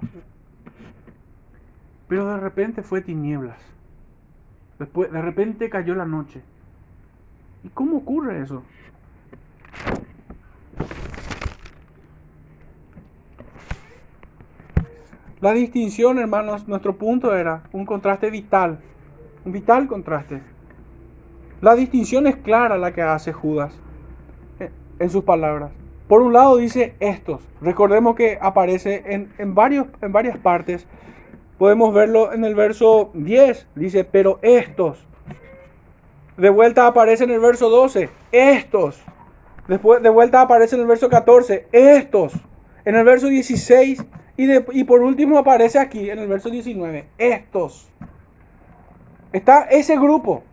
Pero de repente fue tinieblas. Después, de repente cayó la noche. ¿Y cómo ocurre eso? La distinción, hermanos, nuestro punto era un contraste vital, un vital contraste. La distinción es clara la que hace Judas en sus palabras. Por un lado dice estos, recordemos que aparece en, en, varios, en varias partes, podemos verlo en el verso 10, dice, pero estos. De vuelta aparece en el verso 12, estos. Después de vuelta aparece en el verso 14, estos. En el verso 16 y, y por último aparece aquí en el verso 19, estos. Está ese grupo.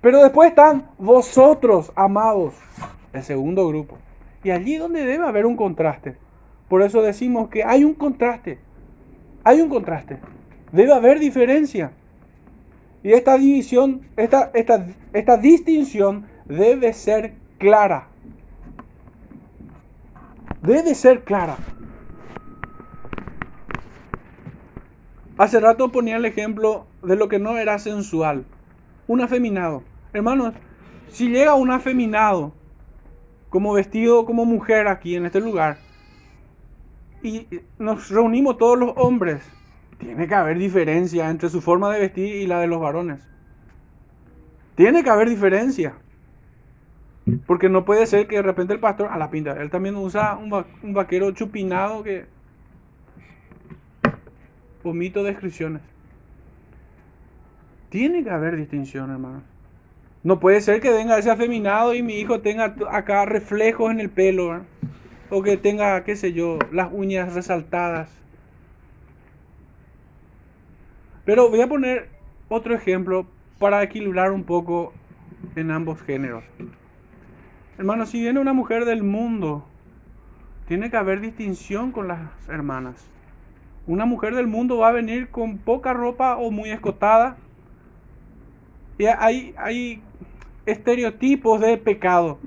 Pero después están vosotros, amados, el segundo grupo. Y allí donde debe haber un contraste. Por eso decimos que hay un contraste. Hay un contraste. Debe haber diferencia. Y esta división, esta, esta, esta distinción debe ser clara. Debe ser clara. Hace rato ponía el ejemplo de lo que no era sensual. Un afeminado. Hermanos, si llega un afeminado como vestido como mujer aquí en este lugar y nos reunimos todos los hombres, tiene que haber diferencia entre su forma de vestir y la de los varones. Tiene que haber diferencia. Porque no puede ser que de repente el pastor a la pinta, él también usa un, vaquero chupinado que omito descripciones. Tiene que haber distinción, hermano. No puede ser que venga ese afeminado y mi hijo tenga acá reflejos en el pelo, o que tenga, qué sé yo, las uñas resaltadas. Pero voy a poner otro ejemplo para equilibrar un poco en ambos géneros. Hermano, si viene una mujer del mundo, tiene que haber distinción con las hermanas. Una mujer del mundo va a venir con poca ropa o muy escotada. Y hay, hay estereotipos de pecado.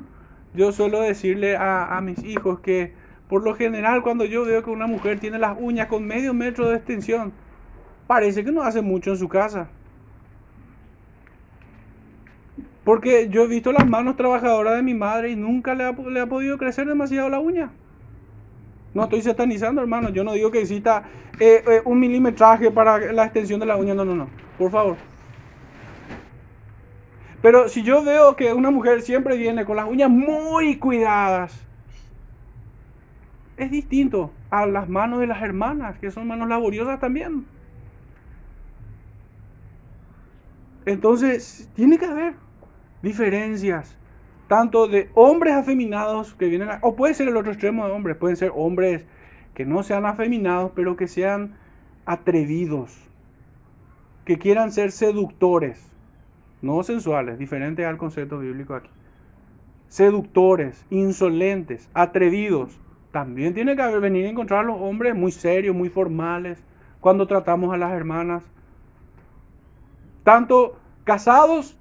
Yo suelo decirle a, a, mis hijos que por lo general cuando yo veo que una mujer tiene las uñas con medio metro de extensión, parece que no hace mucho en su casa. Porque yo he visto las manos trabajadoras de mi madre y nunca le ha, le ha podido crecer demasiado la uña. No estoy satanizando, hermano. Yo no digo que exista eh, eh, un milimetraje para la extensión de la uña. No, no, no. Por favor. Pero si yo veo que una mujer siempre viene con las uñas muy cuidadas, es distinto a las manos de las hermanas, que son manos laboriosas también. Entonces, tiene que haber diferencias, tanto de hombres afeminados que vienen, o puede ser el otro extremo de hombres, pueden ser hombres que no sean afeminados, pero que sean atrevidos, que quieran ser seductores no sensuales, diferente al concepto bíblico aquí. Seductores, insolentes, atrevidos. También tiene que haber, venir a encontrar a los hombres muy serios, muy formales, cuando tratamos a las hermanas. Tanto casados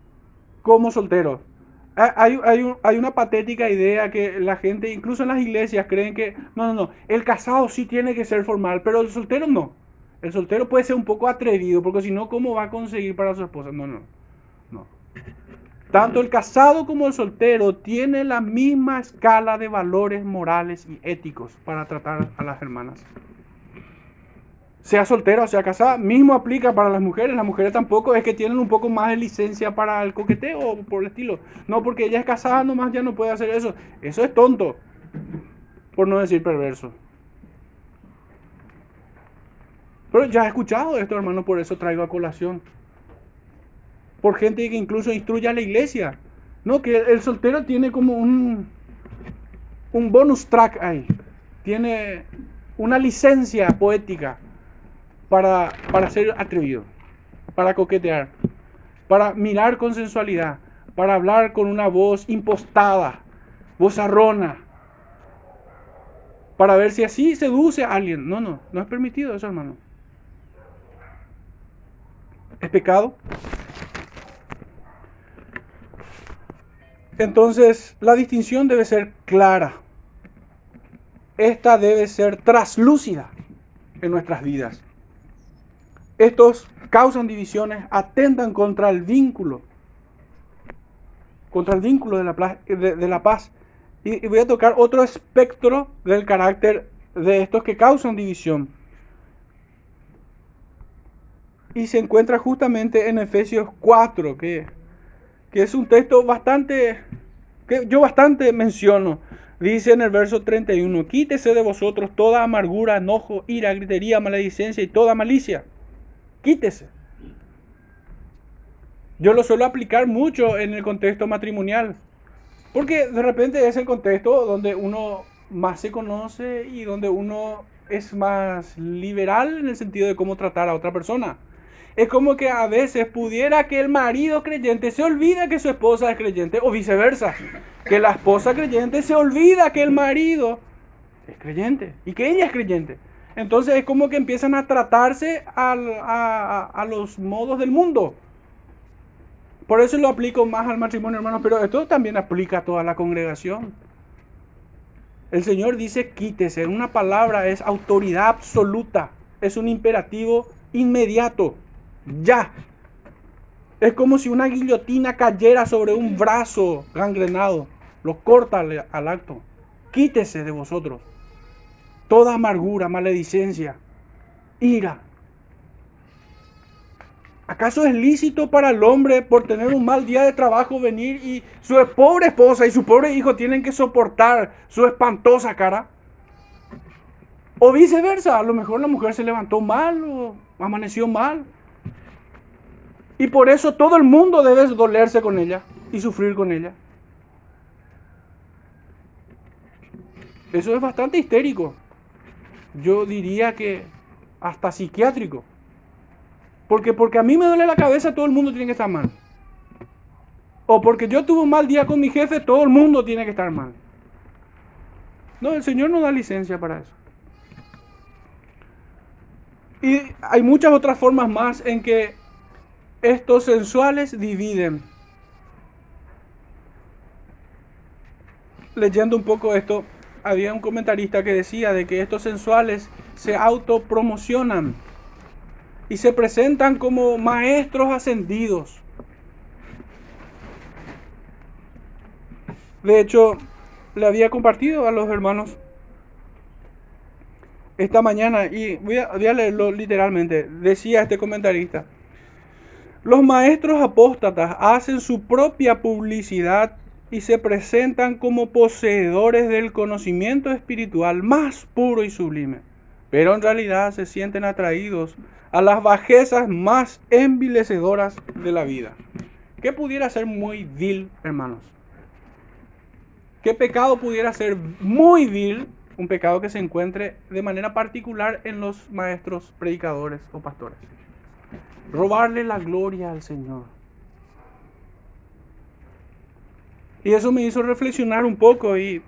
como solteros. Hay, hay, una patética idea que la gente, incluso en las iglesias, creen que no, no, no, el casado sí tiene que ser formal, pero el soltero no. El soltero puede ser un poco atrevido, porque si no, ¿cómo va a conseguir para su esposa? No, no. Tanto el casado como el soltero tiene la misma escala de valores morales y éticos para tratar a las hermanas. Sea soltera o sea casada, mismo aplica para las mujeres. Las mujeres tampoco es que tienen un poco más de licencia para el coqueteo o por el estilo. No, porque ella es casada nomás ya no puede hacer eso. Eso es tonto, por no decir perverso. Pero ya he escuchado esto, hermano, por eso traigo a colación por gente que incluso instruye a la iglesia. No, que el soltero tiene como un, un bonus track ahí. Tiene una licencia poética para, para ser atrevido, para coquetear, para mirar con sensualidad, para hablar con una voz impostada, vozarrona, para ver si así seduce a alguien. No, no, no es permitido eso, hermano. ¿Es pecado? Entonces, la distinción debe ser clara. Esta debe ser traslúcida en nuestras vidas. estos causan divisiones, atentan contra el vínculo, contra el vínculo de la, paz. Y, y voy a tocar otro espectro del carácter de estos que causan división. Y se encuentra justamente en Efesios 4, que, que es un texto bastante, que yo bastante menciono. Dice en el verso 31, quítese de vosotros toda amargura, enojo, ira, gritería, maledicencia y toda malicia. Quítese. Yo lo suelo aplicar mucho en el contexto matrimonial, porque de repente es el contexto donde uno más se conoce y donde uno es más liberal en el sentido de cómo tratar a otra persona. Es como que a veces pudiera que el marido creyente se olvida que su esposa es creyente o viceversa. Que la esposa creyente se olvida que el marido es creyente y que ella es creyente. Entonces es como que empiezan a tratarse a, a los modos del mundo. Por eso lo aplico más al matrimonio, hermanos, pero esto también aplica a toda la congregación. El Señor dice quítese. Una palabra es autoridad absoluta. Es un imperativo inmediato. Ya. Es como si una guillotina cayera sobre un brazo gangrenado. Lo corta al acto. Quítese de vosotros toda amargura, maledicencia, ira, ¿Acaso es lícito para el hombre por tener un mal día de trabajo venir y su pobre esposa y su pobre hijo tienen que soportar su espantosa cara? O viceversa, a lo mejor la mujer se levantó mal o amaneció mal. Y por eso todo el mundo debe dolerse con ella y sufrir con ella. Eso es bastante histérico. Yo diría que hasta psiquiátrico. Porque porque a mí me duele la cabeza, todo el mundo tiene que estar mal. O porque yo tuve un mal día con mi jefe, todo el mundo tiene que estar mal. No, el Señor no da licencia para eso. Y hay muchas otras formas más en que estos sensuales dividen. Leyendo un poco esto, había un comentarista que decía de que estos sensuales se autopromocionan y se presentan como maestros ascendidos. De hecho, le había compartido a los hermanos esta mañana y voy a, leerlo literalmente. Decía este comentarista, los maestros apóstatas hacen su propia publicidad y se presentan como poseedores del conocimiento espiritual más puro y sublime, pero en realidad se sienten atraídos a las bajezas más envilecedoras de la vida. ¿Qué pudiera ser muy vil, hermanos? ¿Qué pecado pudiera ser muy vil? Un pecado que se encuentre de manera particular en los maestros, predicadores o pastores. Robarle la gloria al Señor. Y eso me hizo reflexionar un poco y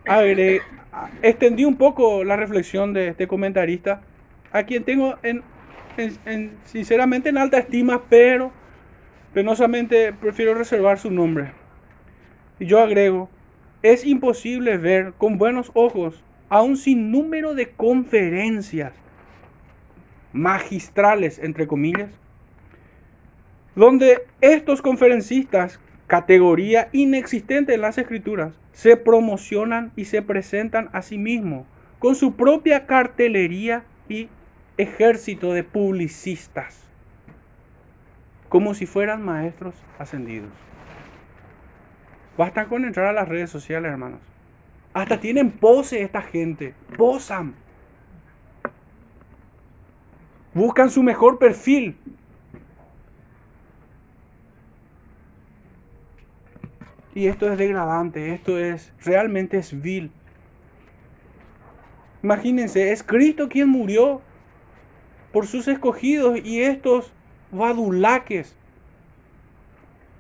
extendí un poco la reflexión de este comentarista, a quien tengo en sinceramente en alta estima, pero penosamente prefiero reservar su nombre. Y yo agrego, es imposible ver con buenos ojos a un sinnúmero de conferencias magistrales, entre comillas, donde estos conferencistas, categoría inexistente en las escrituras, se promocionan y se presentan a sí mismos con su propia cartelería y ejército de publicistas, como si fueran maestros ascendidos. Basta con entrar a las redes sociales, hermanos. Hasta tienen pose esta gente, posan. Buscan su mejor perfil. Y esto es degradante, esto es realmente es vil. Imagínense, es Cristo quien murió por sus escogidos y estos badulaques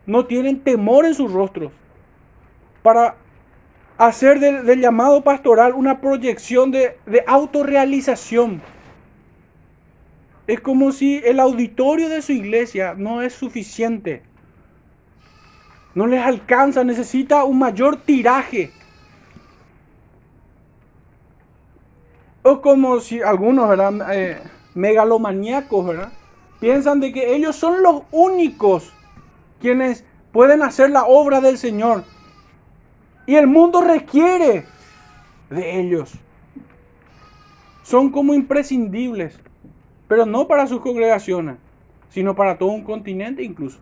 no tienen temor en sus rostros para hacer del, llamado pastoral una proyección de, de autorrealización. Es como si el auditorio de su iglesia no es suficiente. No les alcanza, necesita un mayor tiraje. O como si algunos, ¿verdad? Eh, megalomaníacos, ¿verdad? Piensan de que ellos son los únicos quienes pueden hacer la obra del Señor. Y el mundo requiere de ellos. Son como imprescindibles, pero no para sus congregaciones, sino para todo un continente incluso.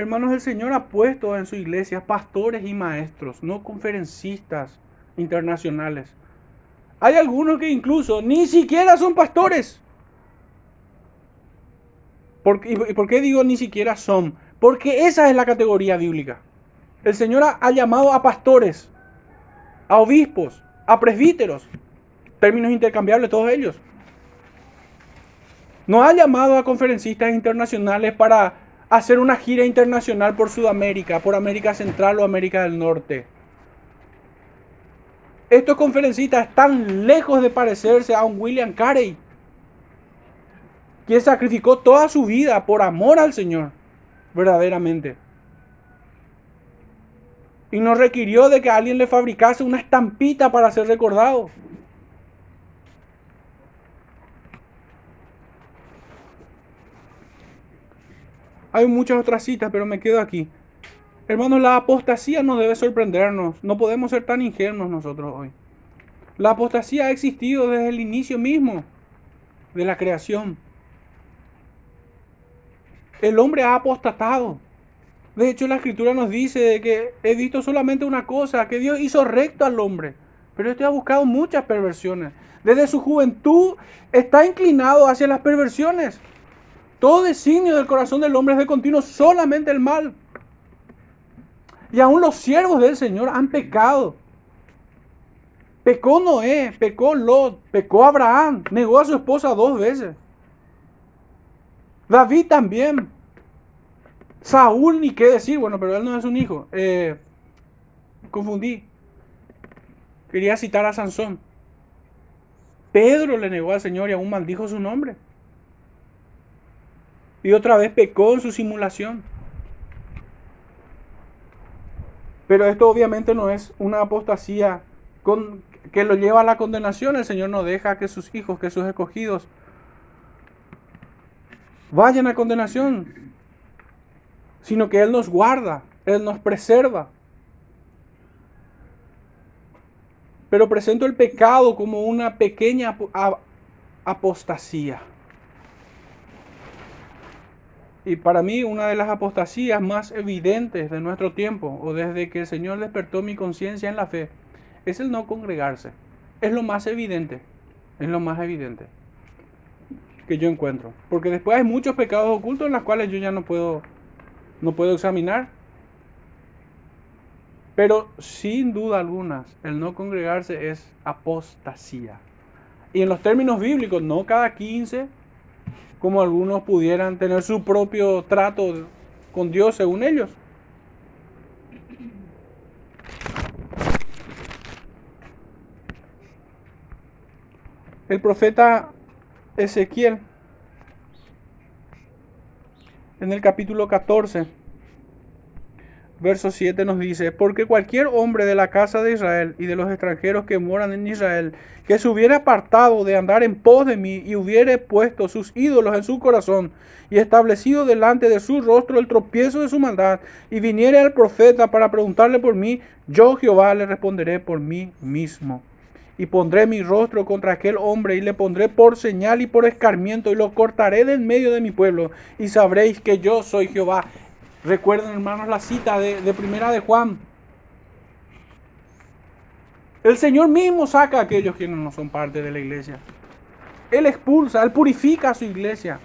Hermanos, el Señor ha puesto en su iglesia pastores y maestros, no conferencistas internacionales. Hay algunos que incluso ni siquiera son pastores. ¿Y por qué digo ni siquiera son? Porque esa es la categoría bíblica. El Señor ha, llamado a pastores, a obispos, a presbíteros, términos intercambiables todos ellos. No ha llamado a conferencistas internacionales para hacer una gira internacional por Sudamérica, por América Central o América del Norte. Estos conferencistas están lejos de parecerse a un William Carey, quien sacrificó toda su vida por amor al Señor, verdaderamente. Y no requirió de que alguien le fabricase una estampita para ser recordado. Hay muchas otras citas, pero me quedo aquí. Hermanos, la apostasía no debe sorprendernos. No podemos ser tan ingenuos nosotros hoy. La apostasía ha existido desde el inicio mismo de la creación. El hombre ha apostatado. De hecho, la escritura nos dice que he visto solamente una cosa, que Dios hizo recto al hombre. Pero este ha buscado muchas perversiones. Desde su juventud está inclinado hacia las perversiones. Todo designio del corazón del hombre es de continuo solamente el mal. Y aún los siervos del Señor han pecado. Pecó Noé, pecó Lot, pecó Abraham, negó a su esposa dos veces. David también. Saúl ni qué decir, bueno, pero él no es un hijo. Eh, confundí. Quería citar a Sansón. Pedro le negó al Señor y aún maldijo su nombre. Y otra vez pecó en su simulación. Pero esto obviamente no es una apostasía con, que lo lleva a la condenación. El Señor no deja que sus hijos, que sus escogidos vayan a condenación, sino que Él nos guarda, Él nos preserva. Pero presento el pecado como una pequeña apostasía. Y para mí una de las apostasías más evidentes de nuestro tiempo, o desde que el Señor despertó mi conciencia en la fe, es el no congregarse. Es lo más evidente, es lo más evidente que yo encuentro. Porque después hay muchos pecados ocultos en los cuales yo ya no puedo, no puedo examinar. Pero sin duda alguna, el no congregarse es apostasía. Y en los términos bíblicos, no cada 15, como algunos pudieran tener su propio trato con Dios según ellos. El profeta Ezequiel, en el capítulo 14, verso 7 nos dice, porque cualquier hombre de la casa de Israel y de los extranjeros que moran en Israel, que se hubiera apartado de andar en pos de mí y hubiere puesto sus ídolos en su corazón y establecido delante de su rostro el tropiezo de su maldad, y viniere al profeta para preguntarle por mí, yo Jehová le responderé por mí mismo. Y pondré mi rostro contra aquel hombre y le pondré por señal y por escarmiento y lo cortaré del medio de mi pueblo y sabréis que yo soy Jehová. Recuerden, hermanos, la cita de, primera de Juan. El Señor mismo saca a aquellos que no son parte de la iglesia. Él expulsa, Él purifica a su iglesia.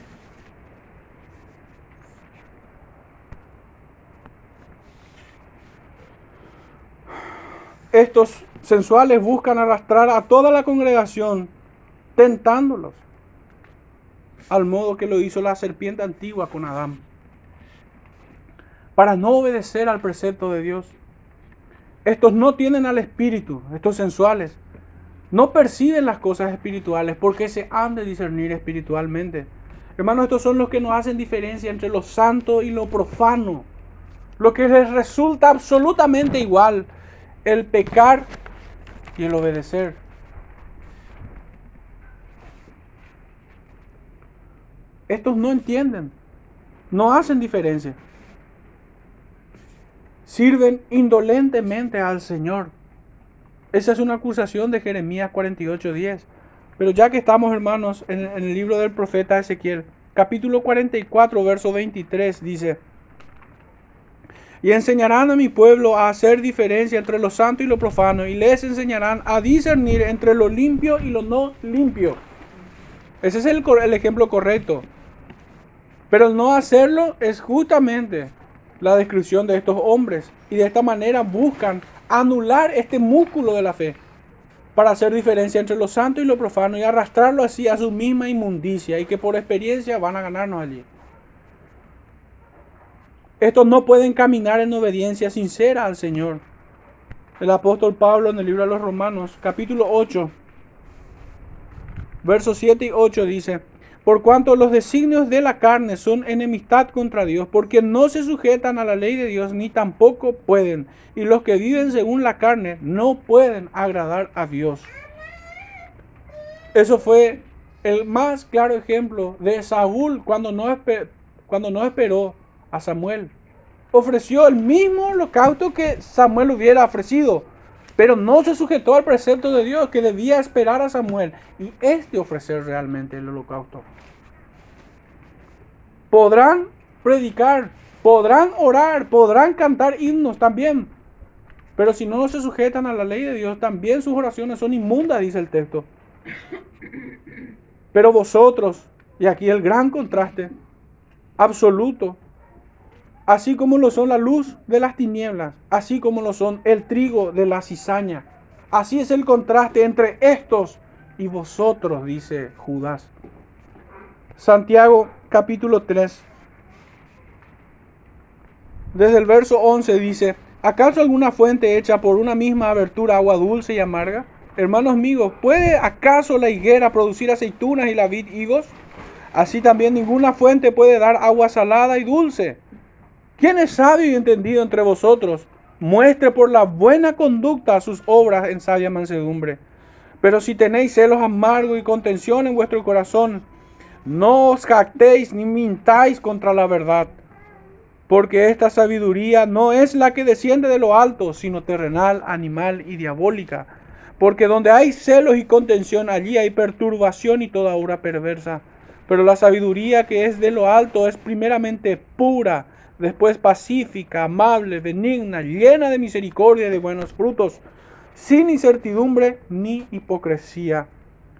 Estos sensuales buscan arrastrar a toda la congregación, tentándolos, al modo que lo hizo la serpiente antigua con Adán para no obedecer al precepto de Dios. Estos no tienen al espíritu, estos sensuales. No perciben las cosas espirituales porque se han de discernir espiritualmente. Hermanos, estos son los que nos hacen diferencia entre lo santo y lo profano. Lo que les resulta absolutamente igual, el pecar y el obedecer. estos no entienden, no hacen diferencia. Sirven indolentemente al Señor. Esa es una acusación de Jeremías 48:10. Pero ya que estamos, hermanos, en, el libro del profeta Ezequiel, capítulo 44, verso 23, dice, y enseñarán a mi pueblo a hacer diferencia entre lo santo y lo profano, y les enseñarán a discernir entre lo limpio y lo no limpio. Ese es el, el ejemplo correcto. Pero no hacerlo es justamente la descripción de estos hombres. Y de esta manera buscan anular este músculo de la fe para hacer diferencia entre lo santo y lo profano y arrastrarlo así a su misma inmundicia y que por experiencia van a ganarnos allí. Estos no pueden caminar en obediencia sincera al Señor. El apóstol Pablo en el libro de los Romanos, capítulo 8, versos 7 y 8 dice, por cuanto los designios de la carne son enemistad contra Dios, porque no se sujetan a la ley de Dios ni tampoco pueden, y los que viven según la carne no pueden agradar a Dios. Eso fue el más claro ejemplo de Saúl cuando no, esperó a Samuel. Ofreció el mismo holocausto que Samuel hubiera ofrecido, pero no se sujetó al precepto de Dios que debía esperar a Samuel y este ofrecer realmente el holocausto. Podrán predicar, podrán orar, podrán cantar himnos también, pero si no se sujetan a la ley de Dios, también sus oraciones son inmundas, dice el texto. Pero vosotros, y aquí el gran contraste absoluto, así como lo son la luz de las tinieblas, así como lo son el trigo de la cizaña. Así es el contraste entre estos y vosotros, dice Judas. Santiago capítulo 3. Desde el verso 11 dice, ¿acaso alguna fuente hecha por una misma abertura agua dulce y amarga? Hermanos amigos, ¿puede acaso la higuera producir aceitunas y la vid higos? Así también ninguna fuente puede dar agua salada y dulce. ¿Quién es sabio y entendido entre vosotros? Muestre por la buena conducta sus obras en sabia mansedumbre. Pero si tenéis celos amargos y contención en vuestro corazón, no os jactéis ni mintáis contra la verdad. Porque esta sabiduría no es la que desciende de lo alto, sino terrenal, animal y diabólica. Porque donde hay celos y contención, allí hay perturbación y toda obra perversa. Pero la sabiduría que es de lo alto es primeramente pura después pacífica, amable, benigna, llena de misericordia y de buenos frutos, sin incertidumbre ni hipocresía.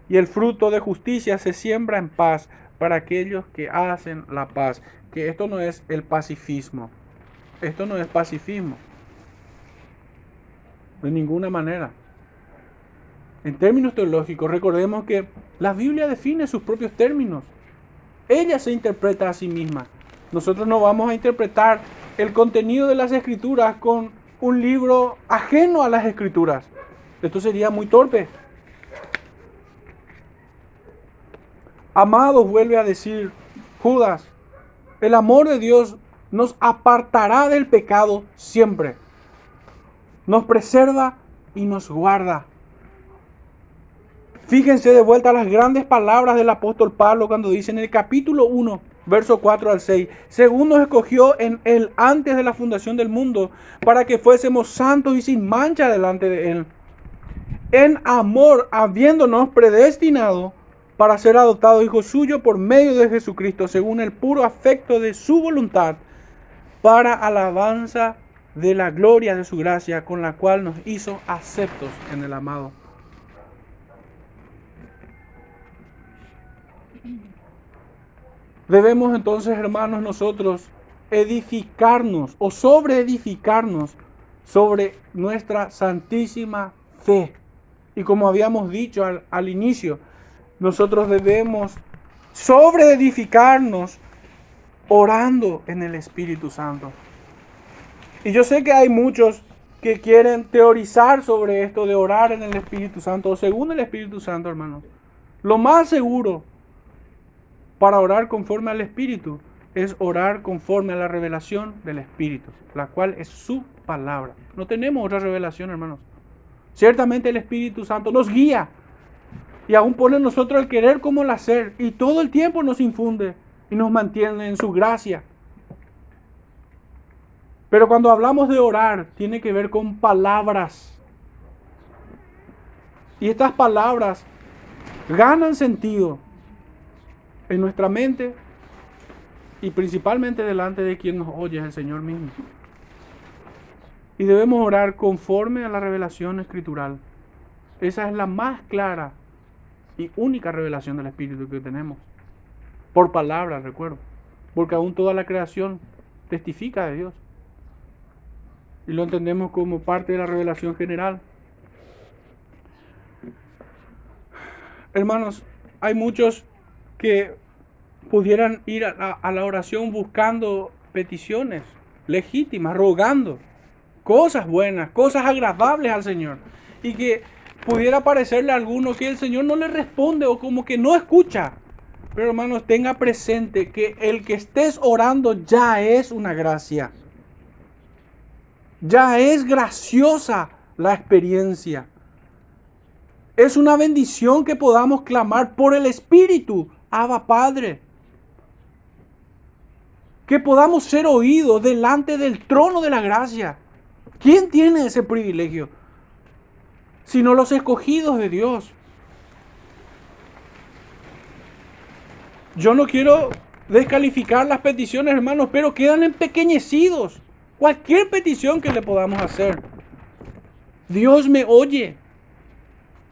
Y el fruto de justicia se siembra en paz para aquellos que hacen la paz. Que esto no es el pacifismo. Esto no es pacifismo. De ninguna manera. En términos teológicos, recordemos que la Biblia define sus propios términos. Ella se interpreta a sí misma. Nosotros no vamos a interpretar el contenido de las escrituras con un libro ajeno a las escrituras. Esto sería muy torpe. Amados, vuelve a decir Judas, el amor de Dios nos apartará del pecado siempre. Nos preserva y nos guarda. Fíjense de vuelta las grandes palabras del apóstol Pablo cuando dice en el capítulo 1, verso 4 al 6, según nos escogió en él antes de la fundación del mundo, para que fuésemos santos y sin mancha delante de él. En amor, habiéndonos predestinado para ser adoptados hijos suyos por medio de Jesucristo, según el puro afecto de su voluntad, para alabanza de la gloria de su gracia, con la cual nos hizo aceptos en el amado. Debemos entonces, hermanos, nosotros edificarnos o sobre edificarnos sobre nuestra santísima fe. Y como habíamos dicho al, al inicio, nosotros debemos sobre edificarnos orando en el Espíritu Santo. Y yo sé que hay muchos que quieren teorizar sobre esto de orar en el Espíritu Santo o según el Espíritu Santo, hermanos. Lo más seguro para orar conforme al Espíritu es orar conforme a la revelación del Espíritu, la cual es su palabra. No tenemos otra revelación, hermanos. Ciertamente el Espíritu Santo nos guía y aún pone en nosotros el querer como el hacer y todo el tiempo nos infunde y nos mantiene en su gracia. Pero cuando hablamos de orar, tiene que ver con palabras. Y estas palabras ganan sentido en nuestra mente y principalmente delante de quien nos oye, el Señor mismo. Y debemos orar conforme a la revelación escritural. Esa es la más clara y única revelación del Espíritu que tenemos. Por palabras, recuerdo. Porque aún toda la creación testifica de Dios. Y lo entendemos como parte de la revelación general. Hermanos, hay muchos que pudieran ir a, la oración buscando peticiones legítimas, rogando cosas buenas, cosas agradables al Señor. Y que pudiera parecerle a alguno que el Señor no le responde o como que no escucha. Pero hermanos, tenga presente que el que estés orando ya es una gracia. Ya es graciosa la experiencia. Es una bendición que podamos clamar por el Espíritu, Abba Padre. Que podamos ser oídos delante del trono de la gracia. ¿Quién tiene ese privilegio? Sino los escogidos de Dios. Yo no quiero descalificar las peticiones, hermanos, pero quedan empequeñecidos. Cualquier petición que le podamos hacer. Dios me oye.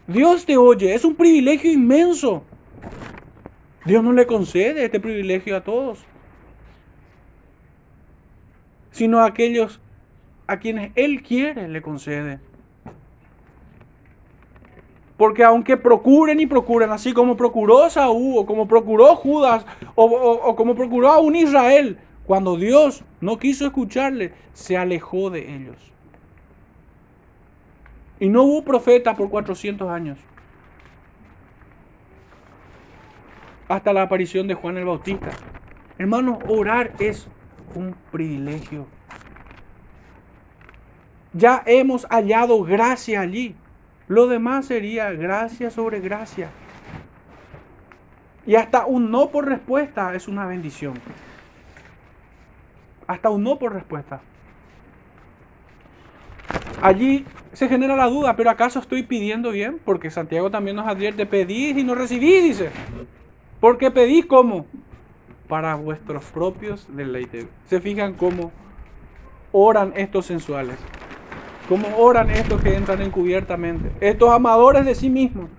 Dios te oye. Es un privilegio inmenso. Dios no le concede este privilegio a todos, sino a aquellos a quienes Él quiere le concede. Porque aunque procuren y procuren, así como procuró Saúl, o como procuró Judas, o, como procuró a un Israel, cuando Dios no quiso escucharle, se alejó de ellos. Y no hubo profeta por 400 años. Hasta la aparición de Juan el Bautista. Hermanos, orar es un privilegio ya hemos hallado gracia allí. Lo demás sería gracia sobre gracia. Y hasta un no por respuesta es una bendición. Hasta un no por respuesta. Allí se genera la duda, pero ¿acaso estoy pidiendo bien? Porque Santiago también nos advierte, pedís y no recibís, dice. Porque pedís como para vuestros propios deleites. Se fijan cómo oran estos sensuales. ¿Cómo oran estos que entran encubiertamente? Estos amadores de sí mismos.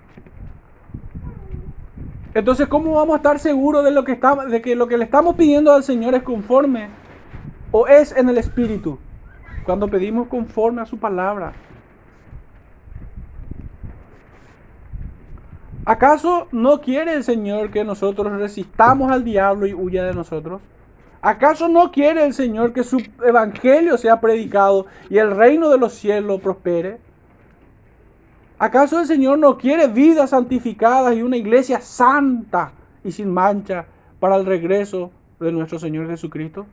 Entonces, ¿cómo vamos a estar seguros de, lo que está, de que lo que le estamos pidiendo al Señor es conforme o es en el Espíritu? Cuando pedimos conforme a su palabra. ¿Acaso no quiere el Señor que nosotros resistamos al diablo y huya de nosotros? ¿Acaso no quiere el Señor que su evangelio sea predicado y el reino de los cielos prospere? ¿Acaso el Señor no quiere vidas santificadas y una iglesia santa y sin mancha para el regreso de nuestro Señor Jesucristo?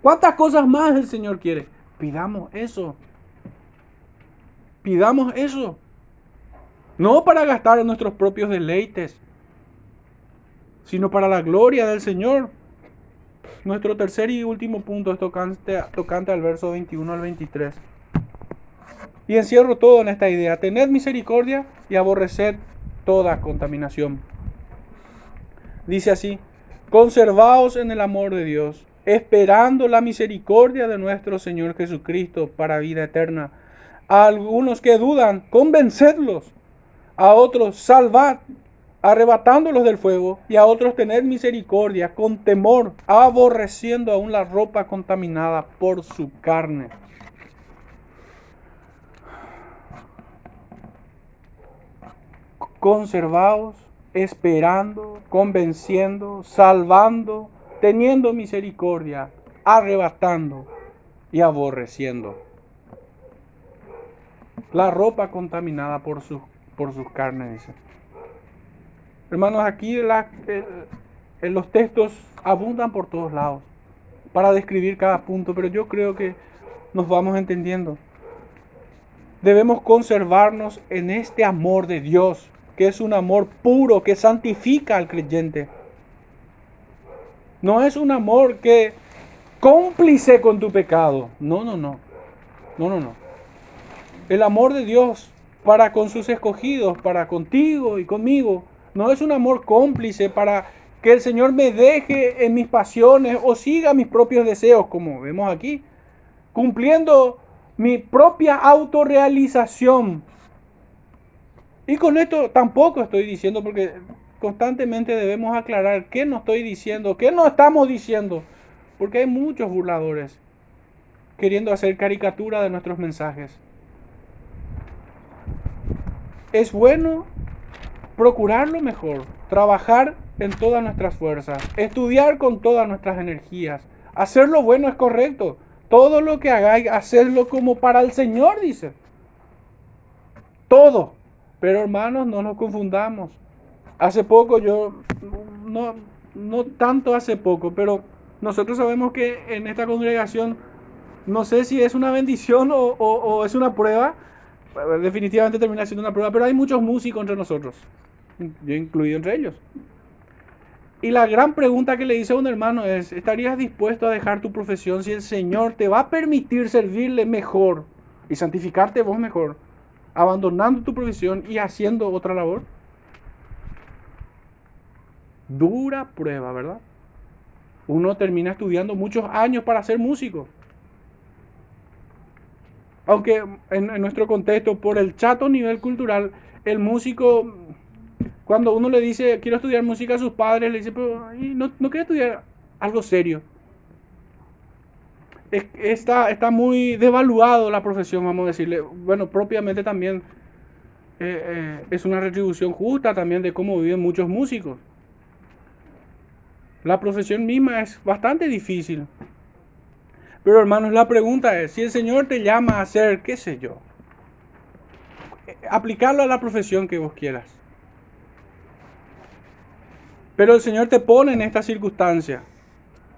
¿Cuántas cosas más el Señor quiere? Pidamos eso. Pidamos eso. No para gastar en nuestros propios deleites, sino para la gloria del Señor. Nuestro tercer y último punto es tocante, al verso 21 al 23. Y encierro todo en esta idea. Tened misericordia y aborreced toda contaminación. Dice así, conservaos en el amor de Dios, esperando la misericordia de nuestro Señor Jesucristo para vida eterna. A algunos que dudan, convencedlos. A otros, salvad arrebatándolos del fuego, y a otros tener misericordia con temor, aborreciendo aún la ropa contaminada por su carne. Conservaos, esperando, convenciendo, salvando, teniendo misericordia, arrebatando y aborreciendo. La ropa contaminada por, su, por sus carnes, dice. Hermanos, aquí los textos abundan por todos lados para describir cada punto, pero yo creo que nos vamos entendiendo. Debemos conservarnos en este amor de Dios, que es un amor puro, que santifica al creyente. No es un amor que cómplice con tu pecado. No, no, no. No, no, no. El amor de Dios para con sus escogidos, para contigo y conmigo, no es un amor cómplice para que el Señor me deje en mis pasiones o siga mis propios deseos, como vemos aquí, cumpliendo mi propia autorrealización. Y con esto tampoco estoy diciendo, porque constantemente debemos aclarar qué no estoy diciendo, qué no estamos diciendo, porque hay muchos burladores queriendo hacer caricatura de nuestros mensajes. Es bueno procurar lo mejor, trabajar en todas nuestras fuerzas, estudiar con todas nuestras energías. Hacer lo bueno es correcto. Todo lo que hagáis, hacedlo como para el Señor, dice. Todo. Pero hermanos, no nos confundamos. Hace poco yo, no, no tanto hace poco, pero nosotros sabemos que en esta congregación, no sé si es una bendición o, o es una prueba, definitivamente termina siendo una prueba, pero hay muchos músicos entre nosotros, yo incluido entre ellos. Y la gran pregunta que le hice a un hermano es, ¿estarías dispuesto a dejar tu profesión si el Señor te va a permitir servirle mejor y santificarte vos mejor, abandonando tu profesión y haciendo otra labor? Dura prueba, ¿verdad? Uno termina estudiando muchos años para ser músico. Aunque en, en nuestro contexto, por el chato nivel cultural, el músico cuando uno le dice, quiero estudiar música a sus padres, le dice, pero no, no quiere estudiar algo serio. está, está muy devaluado la profesión, vamos a decirle. Bueno, propiamente también eh, eh, es una retribución justa también de cómo viven muchos músicos. La profesión misma es bastante difícil. Pero hermanos, la pregunta es, si el Señor te llama a hacer, qué sé yo, eh, aplicarlo a la profesión que vos quieras. Pero el Señor te pone en esta circunstancia.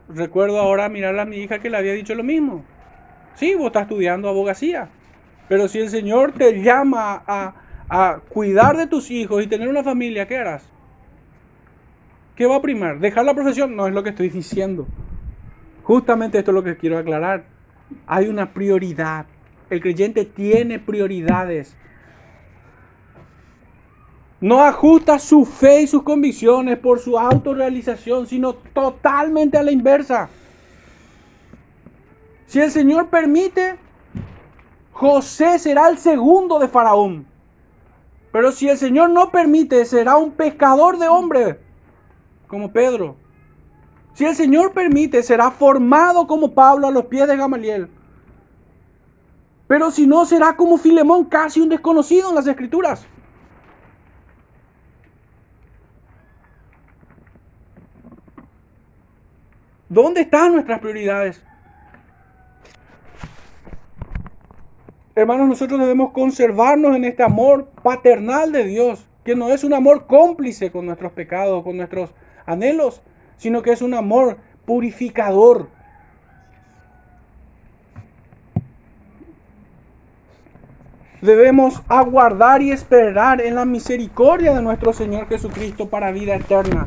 Recuerdo ahora mirar a mi hija que le había dicho lo mismo. Sí, vos estás estudiando abogacía. Pero si el Señor te llama a, a cuidar de tus hijos y tener una familia, ¿qué harás? ¿Qué va a primar? ¿Dejar la profesión? No es lo que estoy diciendo. Justamente esto es lo que quiero aclarar. Hay una prioridad. El creyente tiene prioridades. No ajusta su fe y sus convicciones por su autorrealización, sino totalmente a la inversa. Si el Señor permite, José será el segundo de Faraón. Pero si el Señor no permite, será un pescador de hombres, como Pedro. Si el Señor permite, será formado como Pablo a los pies de Gamaliel. Pero si no, será como Filemón, casi un desconocido en las Escrituras. ¿Dónde están nuestras prioridades? Hermanos, nosotros debemos conservarnos en este amor paternal de Dios, que no es un amor cómplice con nuestros pecados, con nuestros anhelos, sino que es un amor purificador. Debemos aguardar y esperar en la misericordia de nuestro Señor Jesucristo para vida eterna.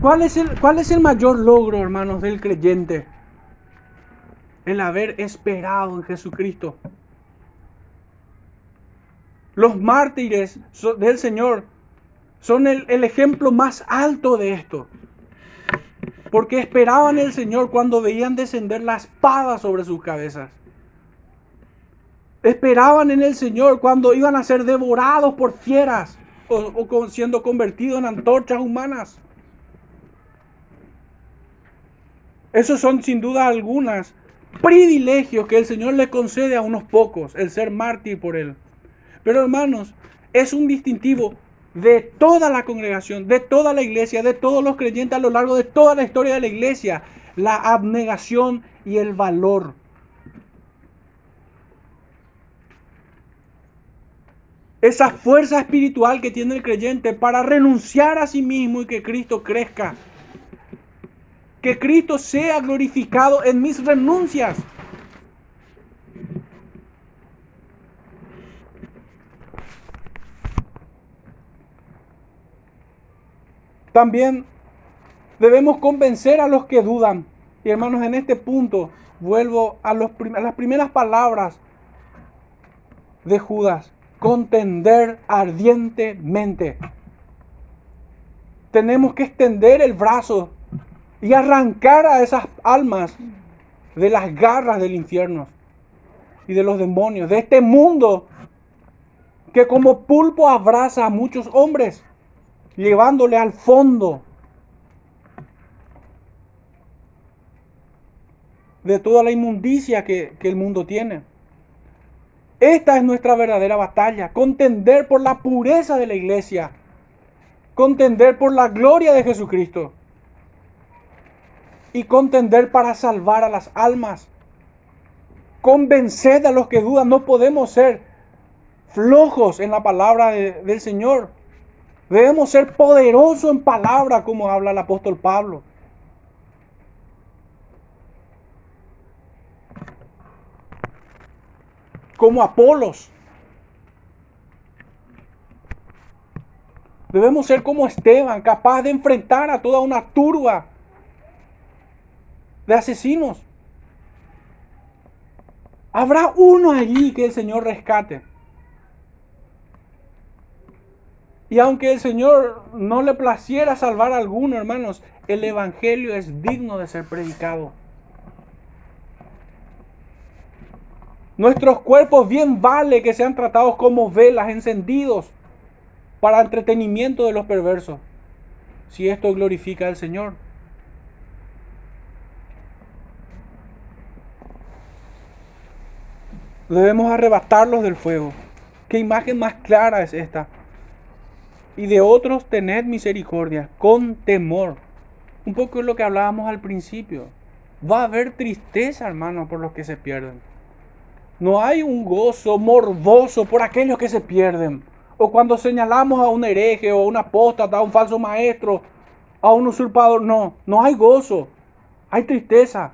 ¿Cuál es, el, ¿Cuál es el mayor logro, hermanos, del creyente? El haber esperado en Jesucristo. Los mártires del Señor son el, ejemplo más alto de esto. Porque esperaban el Señor cuando veían descender la espada sobre sus cabezas. Esperaban en el Señor cuando iban a ser devorados por fieras o siendo convertidos en antorchas humanas. Esos son sin duda algunas privilegios que el Señor le concede a unos pocos, el ser mártir por Él. Pero hermanos, es un distintivo de toda la congregación, de toda la iglesia, de todos los creyentes a lo largo de toda la historia de la iglesia, la abnegación y el valor. Esa fuerza espiritual que tiene el creyente para renunciar a sí mismo y que Cristo crezca que Cristo sea glorificado en mis renuncias. También Debemos convencer a los que dudan. Y hermanos, en este punto vuelvo a, a las primeras palabras de Judas. Contender ardientemente. Tenemos que extender el brazo y arrancar a esas almas de las garras del infierno y de los demonios, de este mundo que como pulpo abraza a muchos hombres, llevándole al fondo de toda la inmundicia que, que el mundo tiene. Esta es nuestra verdadera batalla, contender por la pureza de la iglesia, contender por la gloria de Jesucristo y contender para salvar a las almas. Convenced a los que dudan, no podemos ser flojos en la palabra del Señor. Debemos ser poderosos en palabra, como habla el apóstol Pablo. Como Apolos. Debemos ser como Esteban, capaz de enfrentar a toda una turba de asesinos. Habrá uno allí que el Señor rescate. Y aunque el Señor no le placiera salvar a alguno, hermanos, el Evangelio es digno de ser predicado. Nuestros cuerpos bien vale que sean tratados como velas encendidos para entretenimiento de los perversos, si esto glorifica al Señor. Debemos arrebatarlos del fuego. ¿Qué imagen más clara es esta? Y de otros tened misericordia, con temor. Un poco es lo que hablábamos al principio. Va a haber tristeza, hermano, por los que se pierden. No hay un gozo morboso por aquellos que se pierden. O cuando señalamos a un hereje o a un apóstata, a un falso maestro, a un usurpador. No, no hay gozo. Hay tristeza.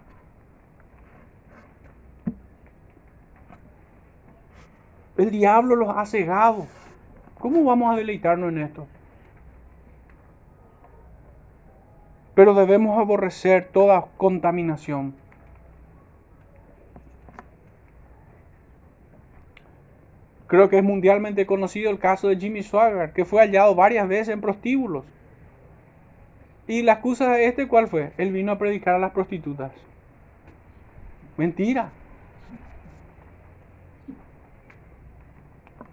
El diablo los ha cegado. ¿Cómo vamos a deleitarnos en esto? Pero debemos aborrecer toda contaminación. Creo que es mundialmente conocido el caso de Jimmy Swagger, que fue hallado varias veces en prostíbulos. ¿Y la excusa de este cuál fue? Él vino a predicar a las prostitutas. Mentira.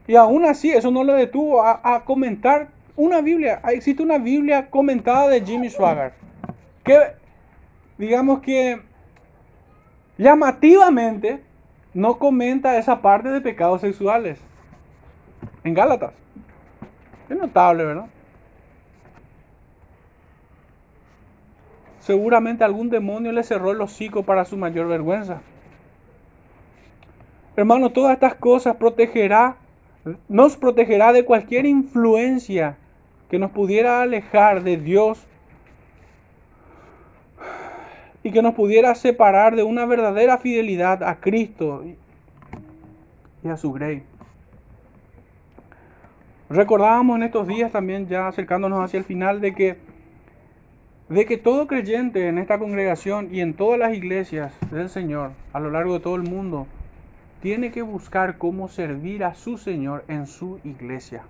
Y aún así, eso no le detuvo a, comentar una Biblia. Existe una Biblia comentada de Jimmy Swagger. Que, digamos que, llamativamente, no comenta esa parte de pecados sexuales. En Gálatas. Es notable, ¿verdad? Seguramente algún demonio le cerró el hocico para su mayor vergüenza. Hermano, todas estas cosas protegerá nos protegerá de cualquier influencia que nos pudiera alejar de Dios y que nos pudiera separar de una verdadera fidelidad a Cristo y a su grey. Recordábamos en estos días también, ya acercándonos hacia el final, de que, de que todo creyente en esta congregación y en todas las iglesias del Señor a lo largo de todo el mundo tiene que buscar cómo servir a su Señor en su iglesia.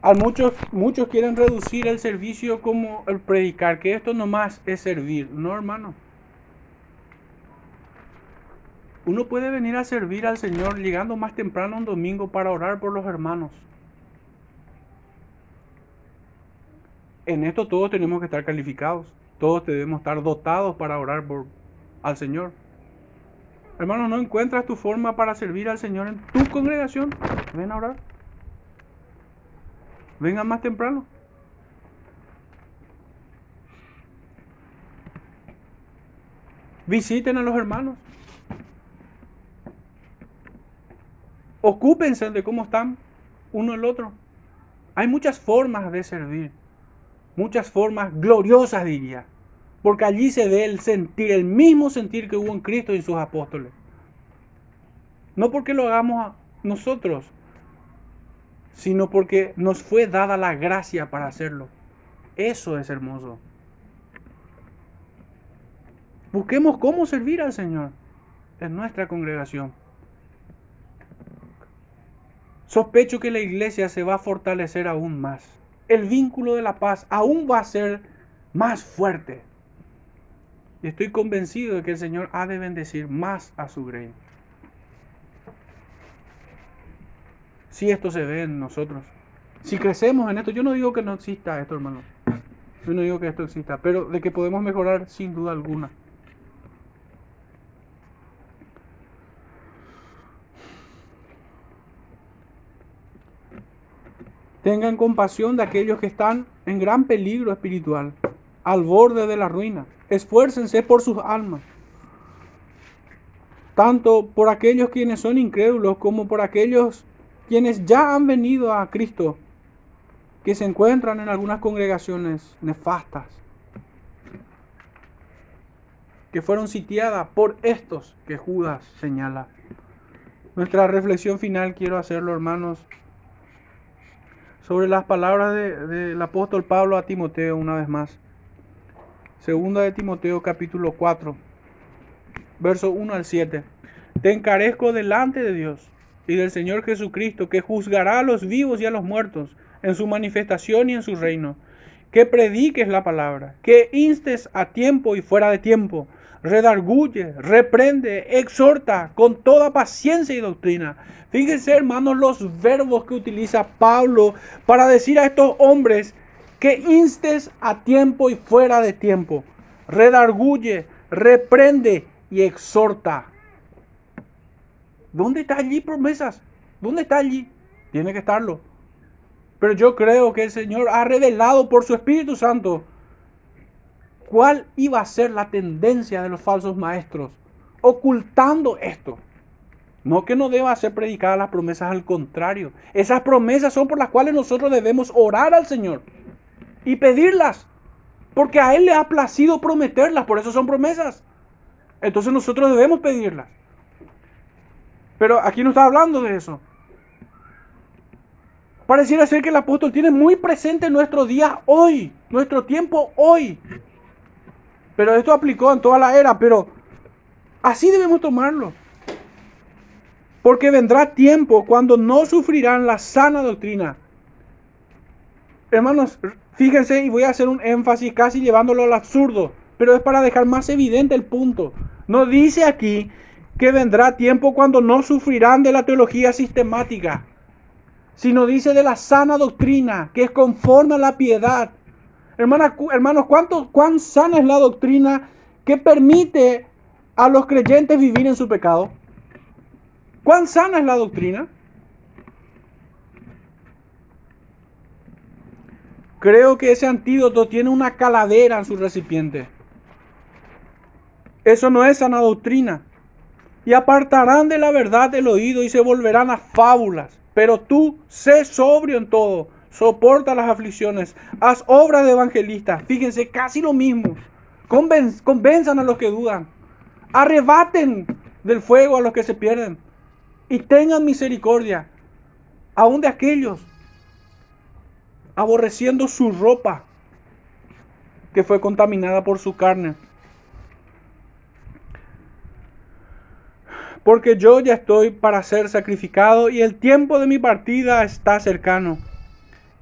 A muchos, muchos quieren reducir el servicio como el predicar, que esto nomás es servir. No, hermano. Uno puede venir a servir al Señor llegando más temprano un domingo para orar por los hermanos. En esto todos tenemos que estar calificados. Todos debemos estar dotados para orar por, al Señor. Hermano, ¿no encuentras tu forma para servir al Señor en tu congregación? Ven a orar. Venga más temprano. Visiten a los hermanos. Ocúpense de cómo están uno el otro. Hay muchas formas de servir. Muchas formas gloriosas, diría. Porque allí se ve el sentir, el mismo sentir que hubo en Cristo y en sus apóstoles. No porque lo hagamos nosotros, sino porque nos fue dada la gracia para hacerlo. Eso es hermoso. Busquemos cómo servir al Señor en nuestra congregación. Sospecho que la iglesia se va a fortalecer aún más. El vínculo de la paz aún va a ser más fuerte. Y estoy convencido de que el Señor ha de bendecir más a su grey. Si esto se ve en nosotros. Si crecemos en esto, yo no digo que no exista esto, hermano. Yo no digo que esto exista, pero de que podemos mejorar sin duda alguna. Tengan compasión de aquellos que están en gran peligro espiritual, al borde de la ruina. Esfuércense por sus almas, tanto por aquellos quienes son incrédulos como por aquellos quienes ya han venido a Cristo, que se encuentran en algunas congregaciones nefastas, que fueron sitiadas por estos que Judas señala. Nuestra reflexión final quiero hacerlo, hermanos, sobre las palabras del apóstol Pablo a Timoteo una vez más. Segunda de Timoteo capítulo 4, verso 1 al 7. Te encarezco delante de Dios y del Señor Jesucristo, que juzgará a los vivos y a los muertos en su manifestación y en su reino. Que prediques la palabra, que instes a tiempo y fuera de tiempo, redarguye, reprende, exhorta con toda paciencia y doctrina. Fíjense, hermanos, los verbos que utiliza Pablo para decir a estos hombres que instes a tiempo y fuera de tiempo. Redarguye, reprende y exhorta. ¿Dónde está allí promesas? ¿Dónde está allí? Tiene que estarlo. Pero yo creo que el Señor ha revelado por su Espíritu Santo cuál iba a ser la tendencia de los falsos maestros, ocultando esto. No que no deba ser predicadas las promesas, al contrario. Esas promesas son por las cuales nosotros debemos orar al Señor y pedirlas. Porque a Él le ha placido prometerlas, por eso son promesas. Entonces nosotros debemos pedirlas. Pero aquí no está hablando de eso. Pareciera ser que el apóstol tiene muy presente nuestro día hoy, nuestro tiempo hoy. Pero esto aplicó en toda la era, pero así debemos tomarlo. Porque vendrá tiempo cuando no sufrirán la sana doctrina. Hermanos, fíjense y voy a hacer un énfasis casi llevándolo al absurdo, pero es para dejar más evidente el punto. No dice aquí que vendrá tiempo cuando no sufrirán de la teología sistemática, sino dice de la sana doctrina, que es conforme a la piedad, hermanos, ¿cuánto, ¿cuán sana es la doctrina que permite a los creyentes vivir en su pecado? ¿Cuán sana es la doctrina? Creo que ese antídoto tiene una calavera en su recipiente. Eso no es sana doctrina. Y apartarán de la verdad el oído y se volverán a fábulas. Pero tú sé sobrio en todo soporta las aflicciones, haz obra de evangelista. Fíjense, casi lo mismo. convenzan a los que dudan. Arrebaten del fuego a los que se pierden. Y tengan misericordia aún de aquellos aborreciendo su ropa que fue contaminada por su carne. Porque yo ya estoy para ser sacrificado y el tiempo de mi partida está cercano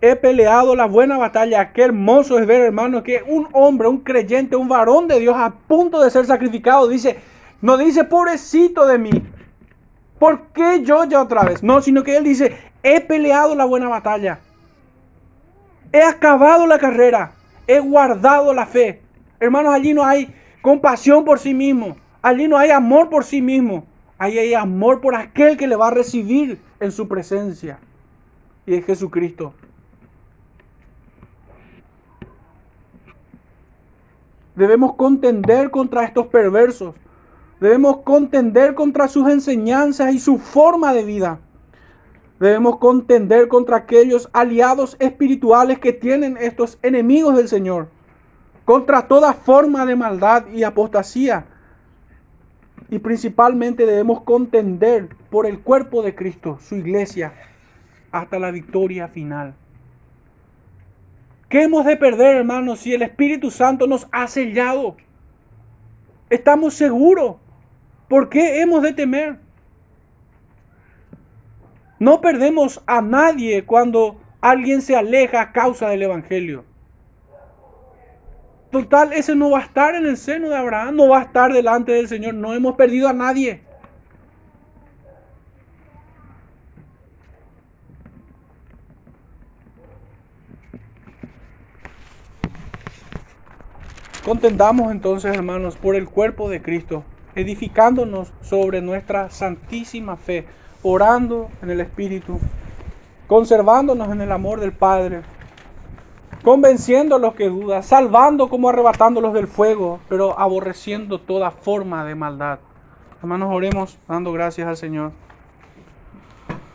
he peleado la buena batalla. Qué hermoso es ver, hermano, que un hombre, un creyente, un varón de Dios a punto de ser sacrificado, dice, no dice, pobrecito de mí. ¿Por qué yo ya otra vez? No, sino que él dice, he peleado la buena batalla. He acabado la carrera. He guardado la fe. Hermanos, allí no hay compasión por sí mismo. Allí no hay amor por sí mismo. Allí hay amor por aquel que le va a recibir en su presencia. Y es Jesucristo. Debemos contender contra estos perversos. Debemos contender contra sus enseñanzas y su forma de vida. Debemos contender contra aquellos aliados espirituales que tienen estos enemigos del Señor. Contra toda forma de maldad y apostasía. Y principalmente debemos contender por el cuerpo de Cristo, su iglesia, hasta la victoria final. ¿Qué hemos de perder, hermanos, si el Espíritu Santo nos ha sellado? Estamos seguros. ¿Por qué hemos de temer? No perdemos a nadie cuando alguien se aleja a causa del Evangelio. Total, ese no va a estar en el seno de Abraham, no va a estar delante del Señor. No hemos perdido a nadie. Contendamos entonces, hermanos, por el cuerpo de Cristo, edificándonos sobre nuestra santísima fe, orando en el Espíritu, conservándonos en el amor del Padre, convenciendo a los que dudan, salvando como arrebatándolos del fuego, pero aborreciendo toda forma de maldad. Hermanos, oremos dando gracias al Señor.